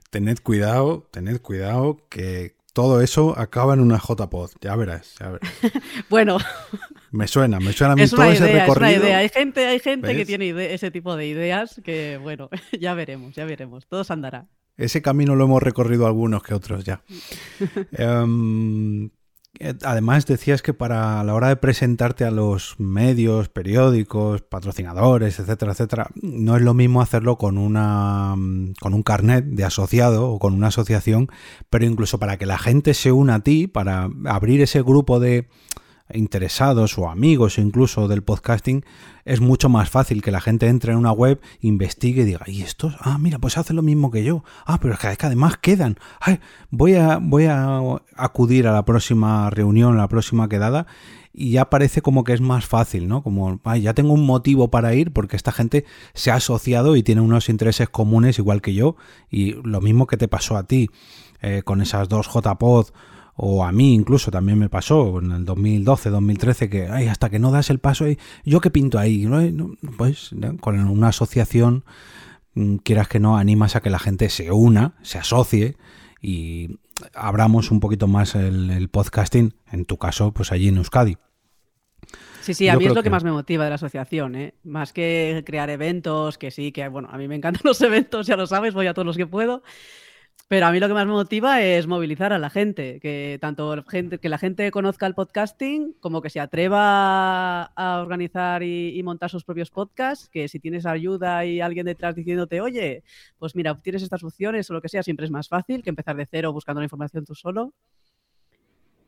Speaker 1: Tened cuidado, tened cuidado que todo eso acaba en una JPod, ya verás, ya verás.
Speaker 3: bueno,
Speaker 1: me suena, me suena a mí todo ese recorrido. Es una idea.
Speaker 3: Hay gente, hay gente que tiene ese tipo de ideas que, bueno, ya veremos, ya veremos. Todo se andará.
Speaker 1: Ese camino lo hemos recorrido algunos que otros ya. Em, además, decías que para la hora de presentarte a los medios, periódicos, patrocinadores, etcétera, etcétera, no es lo mismo hacerlo con una con un carnet de asociado o con una asociación, pero incluso para que la gente se una a ti, para abrir ese grupo de interesados o amigos incluso del podcasting, es mucho más fácil que la gente entre en una web, investigue y diga, ¿y estos? Ah, mira, pues hace lo mismo que yo. Ah, pero es que, además quedan. voy, a, voy a acudir a la próxima reunión, a la próxima quedada y ya parece como que es más fácil, ¿no? Como, ya tengo un motivo para ir porque esta gente se ha asociado y tiene unos intereses comunes igual que yo y lo mismo que te pasó a ti eh, con esas dos JPod o a mí incluso también me pasó en el 2012, 2013, que ay, hasta que no das el paso, ¿yo qué pinto ahí? Pues con una asociación, mm, quieras que no, animas a que la gente se una, se asocie y abramos un poquito más el, podcasting, en tu caso, pues allí en Euskadi.
Speaker 3: Sí, sí, a mí es lo que, más me motiva de la asociación, ¿eh? más que crear eventos, que sí, que bueno, a mí me encantan los eventos, ya lo sabes, voy a todos los que puedo, Pero a mí lo que más me motiva es movilizar a la gente, que tanto gente, que la gente conozca el podcasting, como que se atreva a organizar y, montar sus propios podcasts, que si tienes ayuda y alguien detrás diciéndote, oye, pues mira, tienes estas opciones o lo que sea, siempre es más fácil que empezar de cero buscando la información tú solo.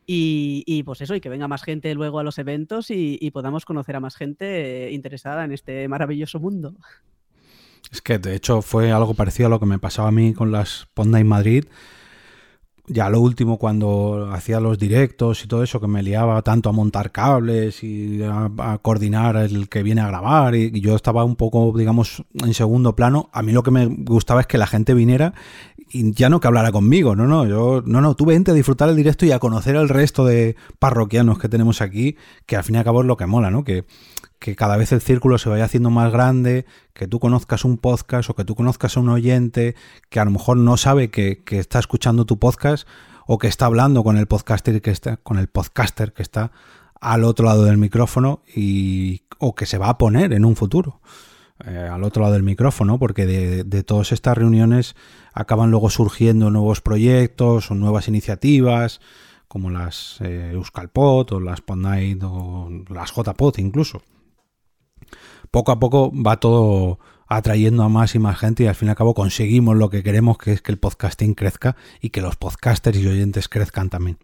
Speaker 3: Y, pues eso, y que venga más gente luego a los eventos y, y podamos conocer a más gente interesada en este maravilloso mundo.
Speaker 1: Es que de hecho fue algo parecido a lo que me pasaba a mí con las Ponda en Madrid. Ya lo último, cuando hacía los directos y todo eso, que me liaba tanto a montar cables y a, coordinar el que viene a grabar, y, yo estaba un poco, digamos, en segundo plano. A mí lo que me gustaba es que la gente viniera y ya no que hablara conmigo, no, no, yo, no, no, tú vente a disfrutar el directo y a conocer al resto de parroquianos que tenemos aquí, que al fin y al cabo es lo que mola, ¿no? Que que cada vez el círculo se vaya haciendo más grande, que tú conozcas un podcast o que tú conozcas a un oyente que a lo mejor no sabe que, está escuchando tu podcast o que está hablando con el podcaster que está, con el podcaster que está al otro lado del micrófono y, o que se va a poner en un futuro. Eh, al otro lado del micrófono, porque de, todas estas reuniones acaban luego surgiendo nuevos proyectos o nuevas iniciativas, como las eh, Euskalpod o las Podnight o las JPod incluso poco a poco va todo atrayendo a más y más gente y al fin y al cabo conseguimos lo que queremos, que es que el podcasting crezca y que los podcasters y oyentes crezcan también.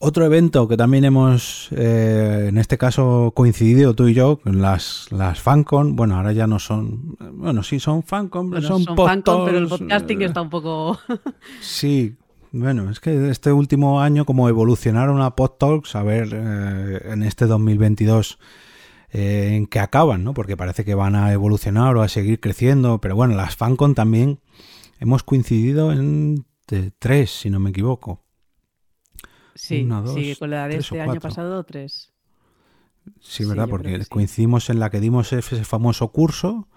Speaker 1: Otro evento que también hemos, eh, en este caso, coincidido tú y yo, las, las FanCon, bueno, ahora ya no son, bueno, sí son FanCon, pero son,
Speaker 3: FanCon, pero el podcasting está un poco...
Speaker 1: sí, bueno, es que este último año como evolucionaron a PodTalks, a ver, eh, en este 2022 eh, en que acaban, ¿no? Porque parece que van a evolucionar o a seguir creciendo, pero bueno, las FanCon también hemos coincidido en tres, si no me equivoco.
Speaker 3: Sí, sí, con la de este año pasado, tres.
Speaker 1: Sí, ¿verdad? Porque coincidimos en la que dimos ese famoso curso,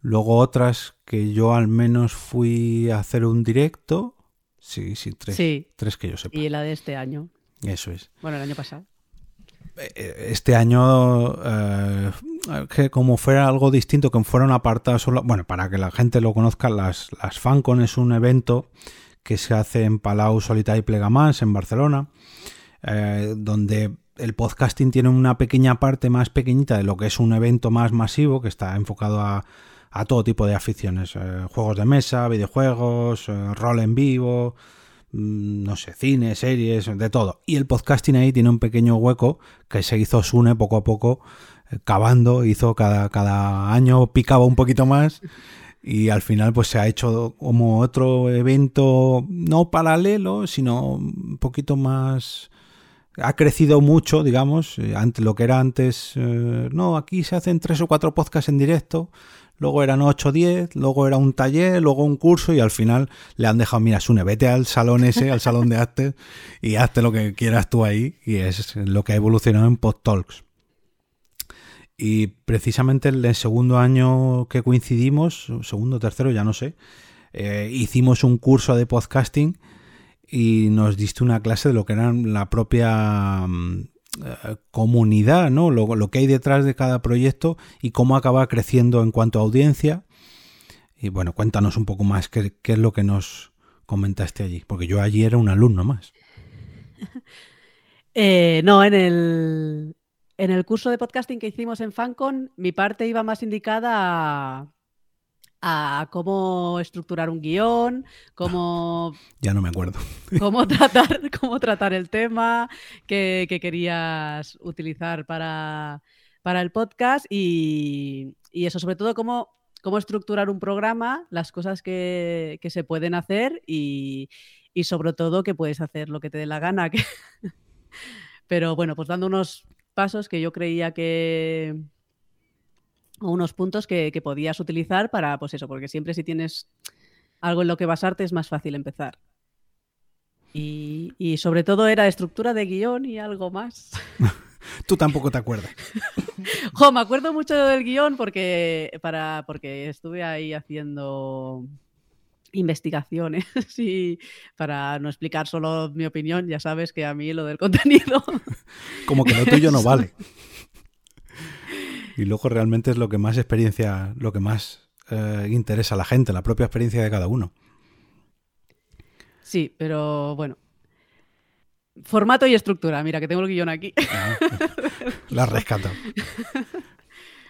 Speaker 1: luego otras que yo al menos fui a hacer un directo. Sí, sí, tres. Tres que yo sepa.
Speaker 3: Y la de este año.
Speaker 1: Eso es.
Speaker 3: Bueno, el año pasado.
Speaker 1: Eh, este año eh, que como fuera algo distinto, que fuera un apartado solo, bueno, para que la gente lo conozca, las, las FanCon es un evento que se hace en Palau Solita y Plegamans, en Barcelona, eh, donde el podcasting tiene una pequeña parte más pequeñita de lo que es un evento más masivo, que está enfocado a, a todo tipo de aficiones, juegos de mesa, videojuegos, rol en vivo, no sé, cine, series, de todo. Y el podcasting ahí tiene un pequeño hueco que se hizo Sune poco a poco, eh, cavando, hizo cada, cada año, picaba un poquito más y al final pues se ha hecho como otro evento no paralelo, sino un poquito más... Ha crecido mucho, digamos, eh, lo que era antes, eh, no, aquí se hacen tres o cuatro podcasts en directo, luego eran 8 o 10, luego era un taller, luego un curso y al final le han dejado, mira, Sune, vete al salón ese, al salón de arte y hazte lo que quieras tú ahí y es lo que ha evolucionado en PodTalks. Y precisamente el segundo año que coincidimos, segundo tercero, ya no sé, eh, hicimos un curso de podcasting y nos diste una clase de lo que era la propia mm, comunidad, ¿no? Lo, lo, que hay detrás de cada proyecto y cómo acaba creciendo en cuanto a audiencia. Y bueno, cuéntanos un poco más qué, es lo que nos comentaste allí, porque yo allí era un alumno más.
Speaker 3: Eh, no, en el, en el curso de podcasting que hicimos en FanCon, mi parte iba más indicada a, a cómo estructurar un guion, cómo...
Speaker 1: Ya no me acuerdo.
Speaker 3: Cómo tratar, cómo tratar el tema que, querías utilizar para, el podcast y, eso, sobre todo cómo, cómo estructurar un programa, las cosas que, se pueden hacer y, sobre todo que puedes hacer lo que te dé la gana. Pero bueno, pues dando unos pasos que yo creía que, unos puntos que, podías utilizar para, pues eso, porque siempre si tienes algo en lo que basarte es más fácil empezar. Y, sobre todo era estructura de guion y algo más.
Speaker 1: Tú tampoco te acuerdas.
Speaker 3: jo, me acuerdo mucho del guion porque, para, porque estuve ahí haciendo investigaciones y para no explicar solo mi opinión, ya sabes que a mí lo del contenido.
Speaker 1: Como que lo tuyo no vale. Y luego realmente es lo que más experiencia, lo que más eh, interesa a la gente, la propia experiencia de cada uno.
Speaker 3: Sí, pero bueno. Formato y estructura, mira que tengo el guion aquí.
Speaker 1: Ah, la rescata.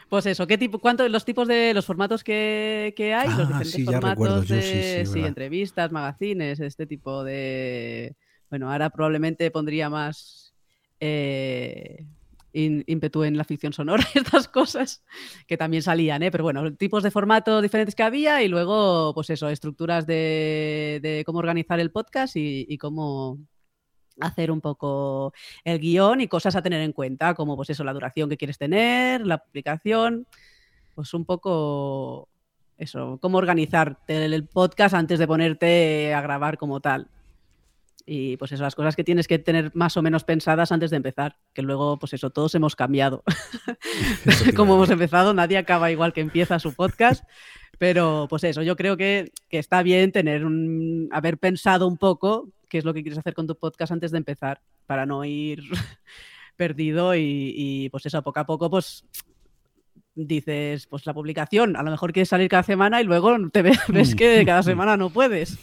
Speaker 3: Pues eso, ¿qué tipo, cuánto, los tipos de los formatos que, que hay, los
Speaker 1: Ah,
Speaker 3: diferentes
Speaker 1: sí, ya
Speaker 3: formatos
Speaker 1: recuerdo yo,
Speaker 3: de
Speaker 1: sí, sí,
Speaker 3: entrevistas, magazines, este tipo de. Bueno, ahora probablemente pondría más eh, ímpetu en la ficción sonora estas cosas que también salían, ¿eh? Pero bueno, tipos de formatos diferentes que había y luego, pues eso, estructuras de, de cómo organizar el podcast y, y cómo hacer un poco el guion y cosas a tener en cuenta, como pues eso, la duración que quieres tener, la publicación, pues un poco eso, cómo organizarte el podcast antes de ponerte a grabar como tal. Y pues eso, las cosas que tienes que tener más o menos pensadas antes de empezar, que luego, pues eso, todos hemos cambiado. Como hemos empezado, nadie acaba igual que empieza su podcast. Pero pues eso, yo creo que, que está bien tener un, haber pensado un poco qué es lo que quieres hacer con tu podcast antes de empezar, para no ir perdido y, y, pues eso, poco a poco, pues dices, pues la publicación, a lo mejor quieres salir cada semana y luego te ves, ves que cada semana no puedes,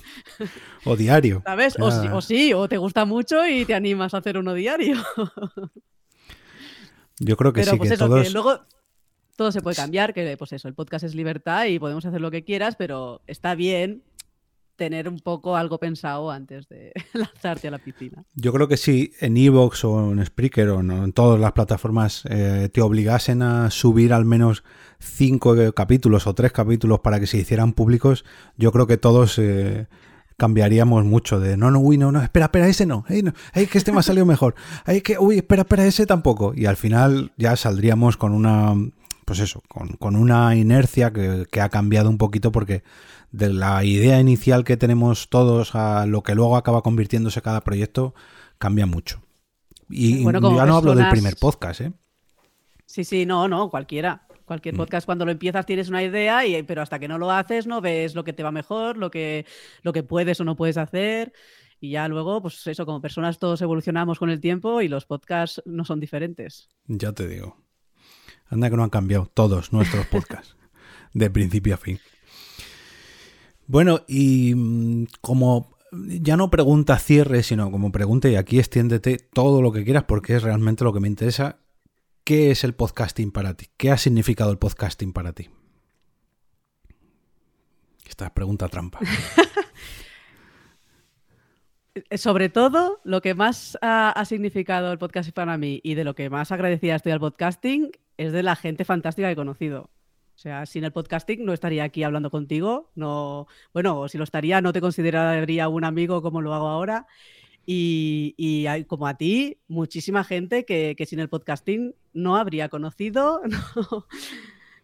Speaker 1: O diario.
Speaker 3: ¿sabes? O, sí-
Speaker 1: Ah.
Speaker 3: o sí, o te gusta mucho y te animas a hacer uno diario.
Speaker 1: Yo creo que
Speaker 3: Pero
Speaker 1: sí,
Speaker 3: pues
Speaker 1: que
Speaker 3: eso,
Speaker 1: todos.
Speaker 3: que luego todo se puede cambiar, que pues eso, el podcast es libertad y podemos hacer lo que quieras, pero está bien tener un poco algo pensado antes de lanzarte a la piscina.
Speaker 1: Yo creo que si en Evox o en Spreaker o en todas las plataformas eh, te obligasen a subir al menos cinco eh, capítulos o tres capítulos para que se hicieran públicos, yo creo que todos eh, cambiaríamos mucho de no, no, uy, no, no, espera, espera, ese no, ey, no, ey, que este me ha salido mejor, ey, que, uy, espera, espera, ese tampoco. Y al final ya saldríamos con una, pues eso, con, con una inercia que, que ha cambiado un poquito porque de la idea inicial que tenemos todos a lo que luego acaba convirtiéndose cada proyecto cambia mucho. Y
Speaker 3: Bueno,
Speaker 1: ya no hablo del primer podcast, ¿eh?
Speaker 3: Sí, sí, no, no, cualquiera. Cualquier
Speaker 1: Mm.
Speaker 3: podcast cuando lo empiezas tienes una idea, y, pero hasta que no lo haces no ves lo que te va mejor, lo que, lo que puedes o no puedes hacer. Y ya luego, pues eso, como personas todos evolucionamos con el tiempo y los podcasts no son diferentes.
Speaker 1: Ya te digo. Anda que no han cambiado todos nuestros podcasts, de principio a fin. Bueno, y mm, como ya no pregunta cierre, sino como pregunta, y aquí extiéndete todo lo que quieras porque es realmente lo que me interesa. ¿Qué es el podcasting para ti? ¿Qué ha significado el podcasting para ti? Esta es pregunta trampa.
Speaker 3: Sobre todo, lo que más ha, significado el podcast para mí y de lo que más agradecida estoy al podcasting es de la gente fantástica que he conocido. O sea, sin el podcasting no estaría aquí hablando contigo. No, bueno, o si lo estaría, no te consideraría un amigo como lo hago ahora. Y, y hay, como a ti, muchísima gente que, que sin el podcasting no habría conocido.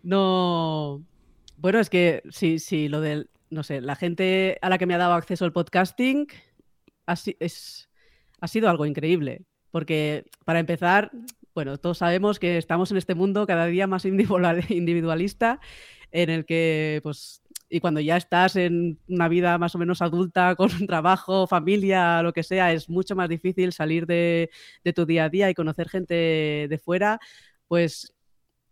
Speaker 3: No, no- Bueno, es que sí, sí, lo del. No sé, la gente a la que me ha dado acceso el podcasting es, ha sido algo increíble. Porque, para empezar, bueno, todos sabemos que estamos en este mundo cada día más individual- individualista, en el que, pues, y cuando ya estás en una vida más o menos adulta, con un trabajo, familia, lo que sea, es mucho más difícil salir de, de tu día a día y conocer gente de fuera, pues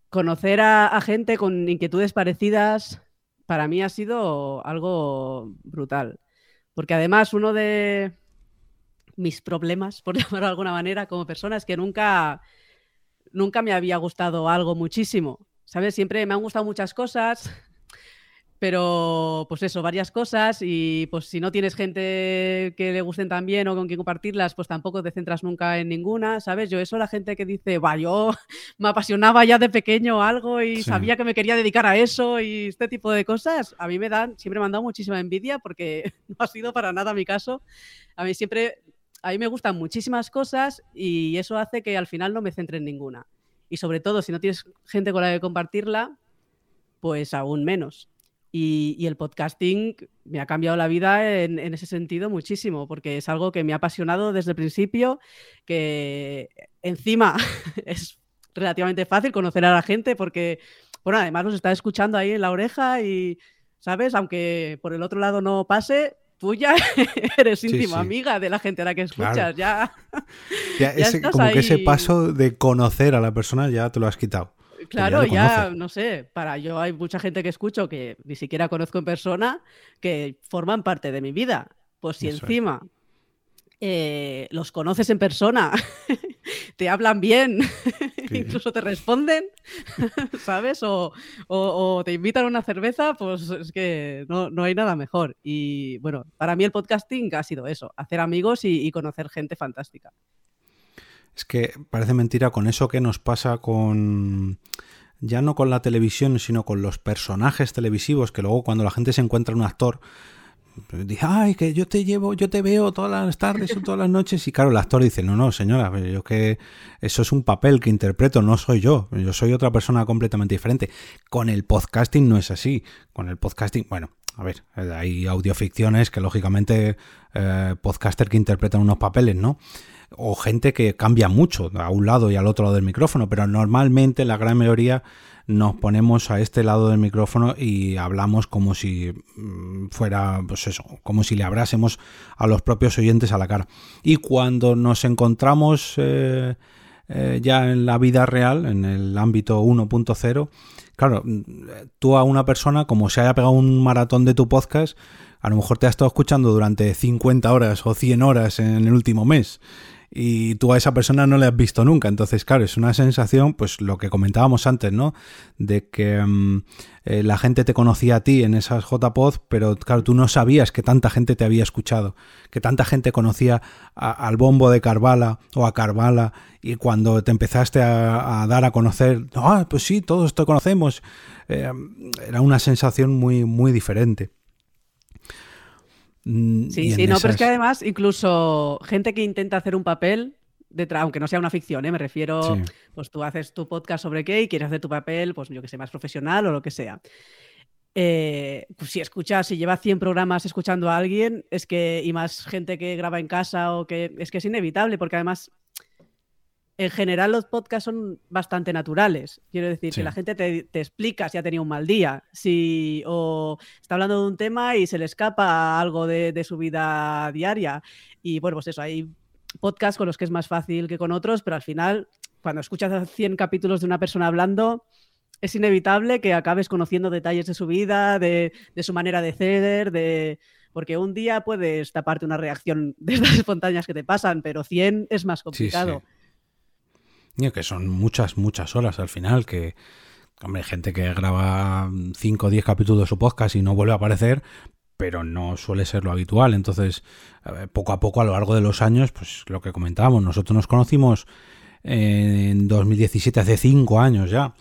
Speaker 3: conocer a, a gente con inquietudes parecidas, para mí ha sido algo brutal. Porque además uno de mis problemas, por llamarlo de alguna manera, como persona, es que nunca, nunca me había gustado algo muchísimo. ¿Sabes? Siempre me han gustado muchas cosas, pero pues eso, varias cosas y pues si no tienes gente que le gusten también o con quien compartirlas, pues tampoco te centras nunca en ninguna, ¿sabes? Yo eso la gente que dice, va, yo me apasionaba ya de pequeño algo y
Speaker 1: Sí.
Speaker 3: sabía que me quería dedicar a eso y este tipo de cosas, a mí me dan, siempre me han dado muchísima envidia porque no ha sido para nada mi caso. A mí siempre, a mí me gustan muchísimas cosas y eso hace que al final no me centre en ninguna. Y sobre todo, si no tienes gente con la que compartirla, pues aún menos. Y, el podcasting me ha cambiado la vida en, en ese sentido muchísimo, porque es algo que me ha apasionado desde el principio, que encima es relativamente fácil conocer a la gente, porque, bueno, además nos está escuchando ahí en la oreja y, ¿sabes? Aunque por el otro lado no pase, tú ya eres íntima
Speaker 1: sí.
Speaker 3: amiga de la gente a la que escuchas,
Speaker 1: Claro.
Speaker 3: ya...
Speaker 1: Ya
Speaker 3: Ya
Speaker 1: ese-
Speaker 3: estás
Speaker 1: como que ese paso de conocer a la persona ya te lo has quitado.
Speaker 3: Claro, ya, no sé, para yo hay mucha gente que escucho que ni siquiera conozco en persona que forman parte de mi vida. Pues si encima eh, los conoces en persona, te hablan bien, incluso te responden, ¿sabes? O, te invitan a una cerveza, pues es que no, hay nada mejor. Y bueno, para mí el podcasting ha sido eso, hacer amigos y, conocer gente fantástica.
Speaker 1: Es que parece mentira con eso que nos pasa con ya no con la televisión, sino con los personajes televisivos, que luego cuando la gente se encuentra un actor, Dice, ay, que yo te llevo, yo te veo todas las tardes o todas las noches. Y claro, el actor dice, no, no, señora, yo que eso es un papel que interpreto, no soy yo. Yo soy otra persona completamente diferente. Con el podcasting no es así. Con el podcasting, bueno, a ver, hay audioficciones que lógicamente eh, podcaster que interpretan unos papeles, ¿no? O gente que cambia mucho a un lado y al otro lado del micrófono, pero normalmente la gran mayoría nos ponemos a este lado del micrófono y hablamos como si mm, fuera, pues eso, como si le hablásemos a los propios oyentes a la cara. Y cuando nos encontramos eh, eh, ya en la vida real, en el ámbito 1.0, claro, mm, tú a una persona, como se haya pegado un maratón de tu podcast, a lo mejor te ha estado escuchando durante 50 horas o 100 horas en el último mes y tú a esa persona no le has visto nunca. Entonces, claro, es una sensación, pues lo que comentábamos antes, ¿no? De que mm, eh, la gente te conocía a ti en esas JPod, pero claro, tú no sabías que tanta gente te había escuchado, que tanta gente conocía al bombo de Carvala o a Carvala y cuando te empezaste a, dar a conocer, ah, pues sí, todos te conocemos, eh, era una sensación muy, muy diferente.
Speaker 3: Mm, sí, sí, no, pero es que además, incluso gente que intenta hacer un papel, detrás, aunque no sea una ficción, ¿eh? me refiero, pues tú haces tu podcast sobre qué y quieres hacer tu papel, pues yo que sé, más profesional o lo que sea. Eh, pues si escuchas, si llevas 100 programas escuchando a alguien, es que, y más gente que graba en casa o que, es que es inevitable, porque además en general los podcasts son bastante naturales. Quiero decir, que la gente te, explica si ha tenido un mal día, si o está hablando de un tema y se le escapa algo de, su vida diaria. Y bueno, pues eso, hay podcasts con los que es más fácil que con otros, pero al final, cuando escuchas 100 capítulos de una persona hablando, es inevitable que acabes conociendo detalles de su vida, de, su manera de ceder, de... Porque un día puedes taparte una reacción de estas espontáneas que te pasan, pero 100 es más complicado
Speaker 1: que son muchas, muchas horas al final, que, hombre, gente que graba 5 o 10 capítulos de su podcast y no vuelve a aparecer, pero no suele ser lo habitual. Entonces, poco a poco, a lo largo de los años, pues lo que comentábamos, nosotros nos conocimos en 2017, hace 5 años ya.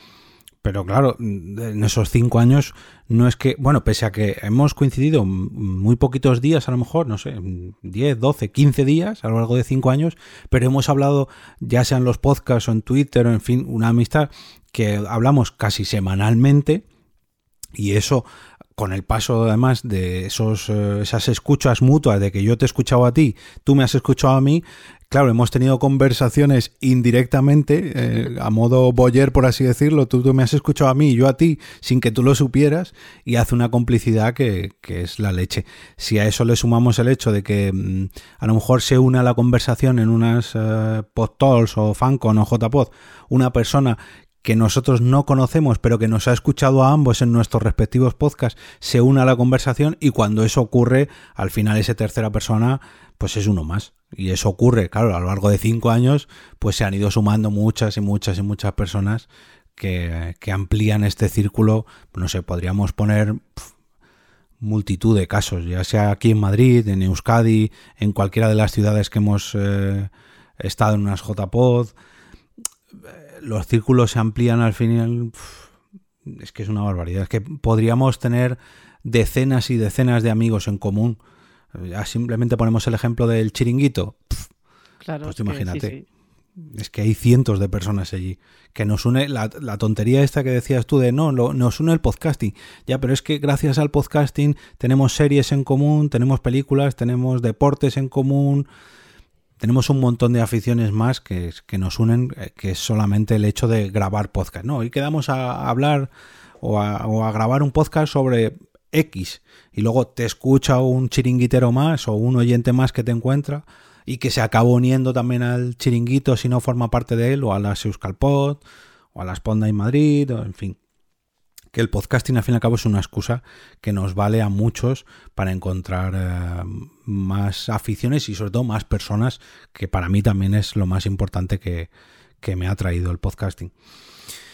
Speaker 1: Pero claro, en esos cinco años no es que, bueno, pese a que hemos coincidido muy poquitos días, a lo mejor, no sé, 10, 12, 15 días a lo largo de cinco años, pero hemos hablado, ya sea en los podcasts o en Twitter o en fin, una amistad que hablamos casi semanalmente y eso con el paso además de esos, eh, esas escuchas mutuas de que yo te he escuchado a ti, tú me has escuchado a mí, claro, hemos tenido conversaciones indirectamente, eh, a modo boyer, por así decirlo, tú, me has escuchado a mí y yo a ti, sin que tú lo supieras, y hace una complicidad que, es la leche. Si a eso le sumamos el hecho de que mm, a lo mejor se une a la conversación en unas uh, o Fancon o JPod una persona que nosotros no conocemos, pero que nos ha escuchado a ambos en nuestros respectivos podcasts, se une a la conversación y cuando eso ocurre, al final esa tercera persona, pues es uno más. Y eso ocurre, claro, a lo largo de cinco años, pues se han ido sumando muchas y muchas y muchas personas que, amplían este círculo. No sé, podríamos poner multitud de casos, ya sea aquí en Madrid, en Euskadi, en cualquiera de las ciudades que hemos eh, estado en unas JPod los círculos se amplían al final. Es que es una barbaridad. Es que podríamos tener decenas y decenas de amigos en común. Ya simplemente ponemos el ejemplo del chiringuito. claro. Pues imagínate. Es que hay cientos de personas allí. Que nos une la, tontería esta que decías tú de no, nos une el podcasting. Ya, pero es que gracias al podcasting tenemos series en común, tenemos películas, tenemos deportes en común tenemos un montón de aficiones más que, que, nos unen, eh, que es solamente el hecho de grabar podcast. No, hoy quedamos a hablar o a, grabar un podcast sobre X y luego te escucha un chiringuitero más o un oyente más que te encuentra y que se acaba uniendo también al chiringuito si no forma parte de él o a la Euskalpod o a la Sponda en Madrid, o en fin. Que el podcasting al fin y al cabo es una excusa que nos vale a muchos para encontrar eh, más aficiones y sobre todo más personas, que para mí también es lo más importante que, que me ha traído el podcasting.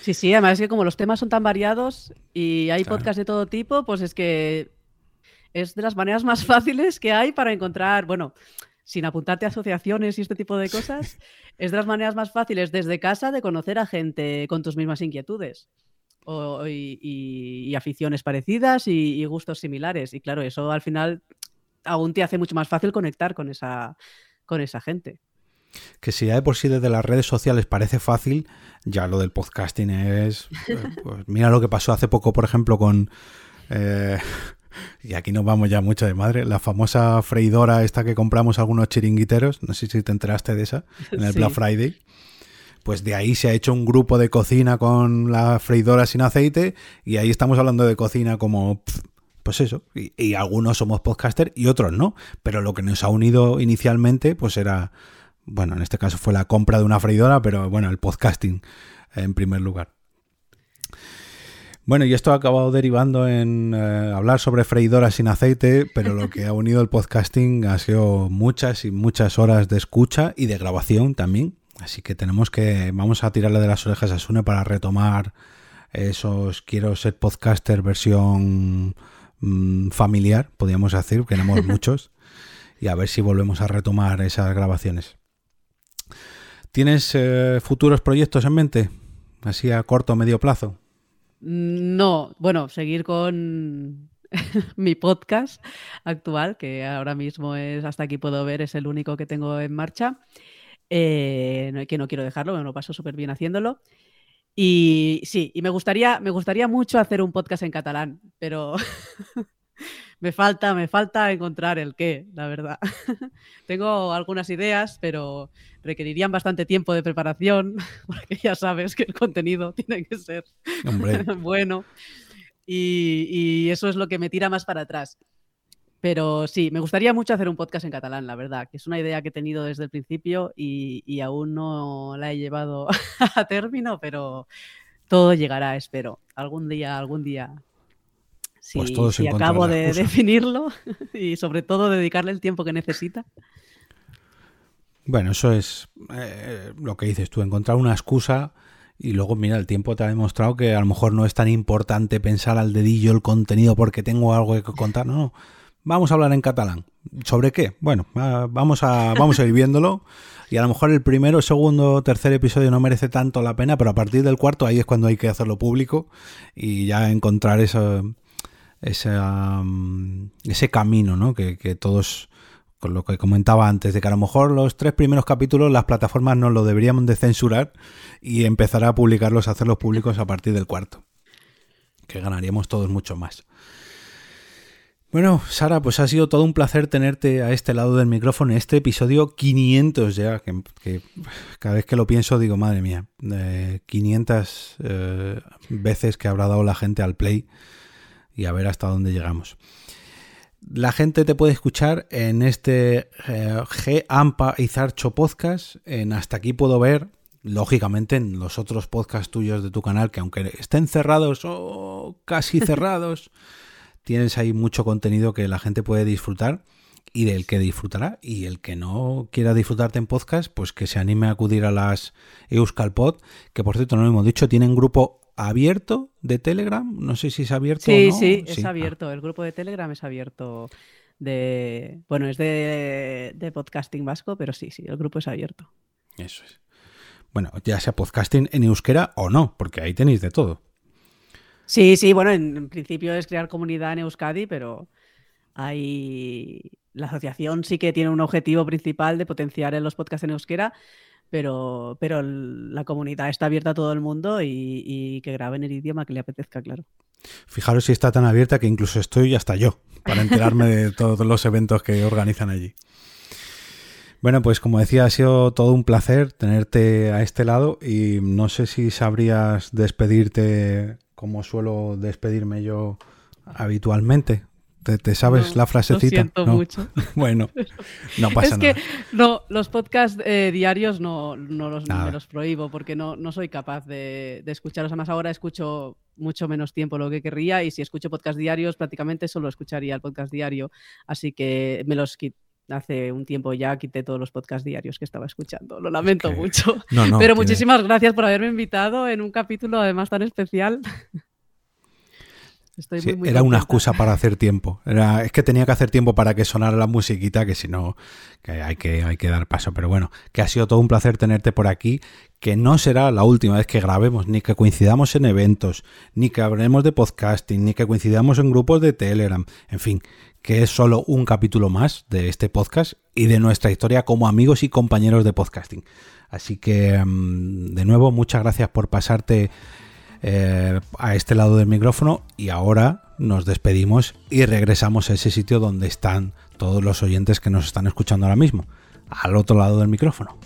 Speaker 3: Sí, sí, además es que como los temas son tan variados y hay podcasts de todo tipo, pues es que es de las maneras más fáciles que hay para encontrar, bueno, sin apuntarte a asociaciones y este tipo de cosas, es de las maneras más fáciles desde casa de conocer a gente con tus mismas inquietudes y, aficiones parecidas y, gustos similares. Y claro, eso al final aún te hace mucho más fácil conectar con esa, con esa gente
Speaker 1: que si ya de por sí desde las redes sociales parece fácil, ya lo del podcasting es... Eh, pues mira lo que pasó hace poco, por ejemplo, con... Eh, y aquí nos vamos ya mucho de madre, la famosa freidora esta que compramos algunos chiringuiteros, no sé si te enteraste de esa, en el Black Friday. Pues de ahí se ha hecho un grupo de cocina con la freidora sin aceite y ahí estamos hablando de cocina como pues eso, y, y, algunos somos podcaster y otros no, pero lo que nos ha unido inicialmente pues era bueno, en este caso fue la compra de una freidora, pero bueno, el podcasting en primer lugar. Bueno, y esto ha acabado derivando en eh, hablar sobre freidoras sin aceite, pero lo que ha unido el podcasting ha sido muchas y muchas horas de escucha y de grabación también. Así que tenemos que, vamos a tirarle de las orejas a Sune para retomar esos quiero ser podcaster versión mm, familiar, podríamos decir, que tenemos muchos, y a ver si volvemos a retomar esas grabaciones. ¿Tienes eh, futuros proyectos en mente? Así a corto o medio plazo.
Speaker 3: No, bueno, seguir con mi podcast actual, que ahora mismo es hasta aquí puedo ver, es el único que tengo en marcha. Eh, que no quiero dejarlo, me lo paso súper bien haciéndolo. Y sí, y me gustaría, me gustaría mucho hacer un podcast en catalán, pero me falta, me falta encontrar el qué, la verdad. Tengo algunas ideas, pero requerirían bastante tiempo de preparación, porque ya sabes que el contenido tiene que ser bueno. Y, eso es lo que me tira más para atrás. Pero sí, me gustaría mucho hacer un podcast en catalán, la verdad, que es una idea que he tenido desde el principio y, y aún no la he llevado a término, pero todo llegará, espero. Algún día, algún día si, pues acabo de definirlo y sobre todo dedicarle el tiempo que necesita.
Speaker 1: Bueno, eso es eh, lo que dices tú, encontrar una excusa y luego, mira, el tiempo te ha demostrado que a lo mejor no es tan importante pensar al dedillo el contenido porque tengo algo que contar. No, no. Vamos a hablar en catalán. ¿Sobre qué? Bueno, vamos a, vamos a ir viéndolo. Y a lo mejor el primero, segundo, tercer episodio no merece tanto la pena, pero a partir del cuarto ahí es cuando hay que hacerlo público y ya encontrar eso, ese camino, ¿no? Que, todos, con lo que comentaba antes, de que a lo mejor los tres primeros capítulos las plataformas no lo deberían de censurar y empezar a publicarlos, a hacerlos públicos a partir del cuarto. Que ganaríamos todos mucho más. Bueno, Sara, pues ha sido todo un placer tenerte a este lado del micrófono en este episodio 500 ya, que, cada vez que lo pienso digo, madre mía, 500 eh, veces que habrá dado la gente al play y a ver hasta dónde llegamos. La gente te puede escuchar en este eh, G Ampa y Zarcho podcast, en Hasta aquí puedo ver, lógicamente en los otros podcasts tuyos de tu canal, que aunque estén cerrados o casi cerrados, tienes ahí mucho contenido que la gente puede disfrutar y del que disfrutará. Y el que no quiera disfrutarte en podcast, pues que se anime a acudir a las Euskal Pod, que por cierto no lo hemos dicho, tienen grupo abierto de Telegram. No sé si es abierto
Speaker 3: sí,
Speaker 1: o no.
Speaker 3: Sí, es abierto. El grupo de Telegram es abierto. De, bueno, es de, de, podcasting vasco, pero sí, sí, el grupo es abierto.
Speaker 1: Eso es. Bueno, ya sea podcasting en euskera o no, porque ahí tenéis de todo.
Speaker 3: Sí, sí, bueno, en, principio es crear comunidad en Euskadi, pero hay la asociación sí que tiene un objetivo principal de potenciar en los podcasts en euskera, pero, pero la comunidad está abierta a todo el mundo y, que graben el idioma que le apetezca, claro.
Speaker 1: Fijaros si está tan abierta que incluso estoy hasta yo para enterarme de todos los eventos que organizan allí. Bueno, pues como decía, ha sido todo un placer tenerte a este lado y no sé si sabrías despedirte como suelo despedirme yo habitualmente, ¿Te, sabes la frasecita?
Speaker 3: Lo siento mucho.
Speaker 1: bueno, no pasa nada.
Speaker 3: Es que no, los podcasts eh, diarios no, no los, me los prohíbo porque no, no soy capaz de, de escucharlos. Además, ahora escucho mucho menos tiempo lo que querría y si escucho podcast diarios, prácticamente solo escucharía el podcast diario. Así que me los quito hace un tiempo ya quité todos los podcasts diarios que estaba escuchando. Lo lamento mucho. Pero muchísimas gracias por haberme invitado en un capítulo además tan especial.
Speaker 1: Era una excusa para hacer tiempo. Era, es que tenía que hacer tiempo para que sonara la musiquita, que si no, que hay, que hay que dar paso. Pero bueno, que ha sido todo un placer tenerte por aquí, que no será la última vez que grabemos, ni que coincidamos en eventos, ni que hablemos de podcasting, ni que coincidamos en grupos de Telegram. En fin, que es solo un capítulo más de este podcast y de nuestra historia como amigos y compañeros de podcasting. Así que, mm, de nuevo, muchas gracias por pasarte eh, a este lado del micrófono y ahora nos despedimos y regresamos a ese sitio donde están todos los oyentes que nos están escuchando ahora mismo, al otro lado del micrófono.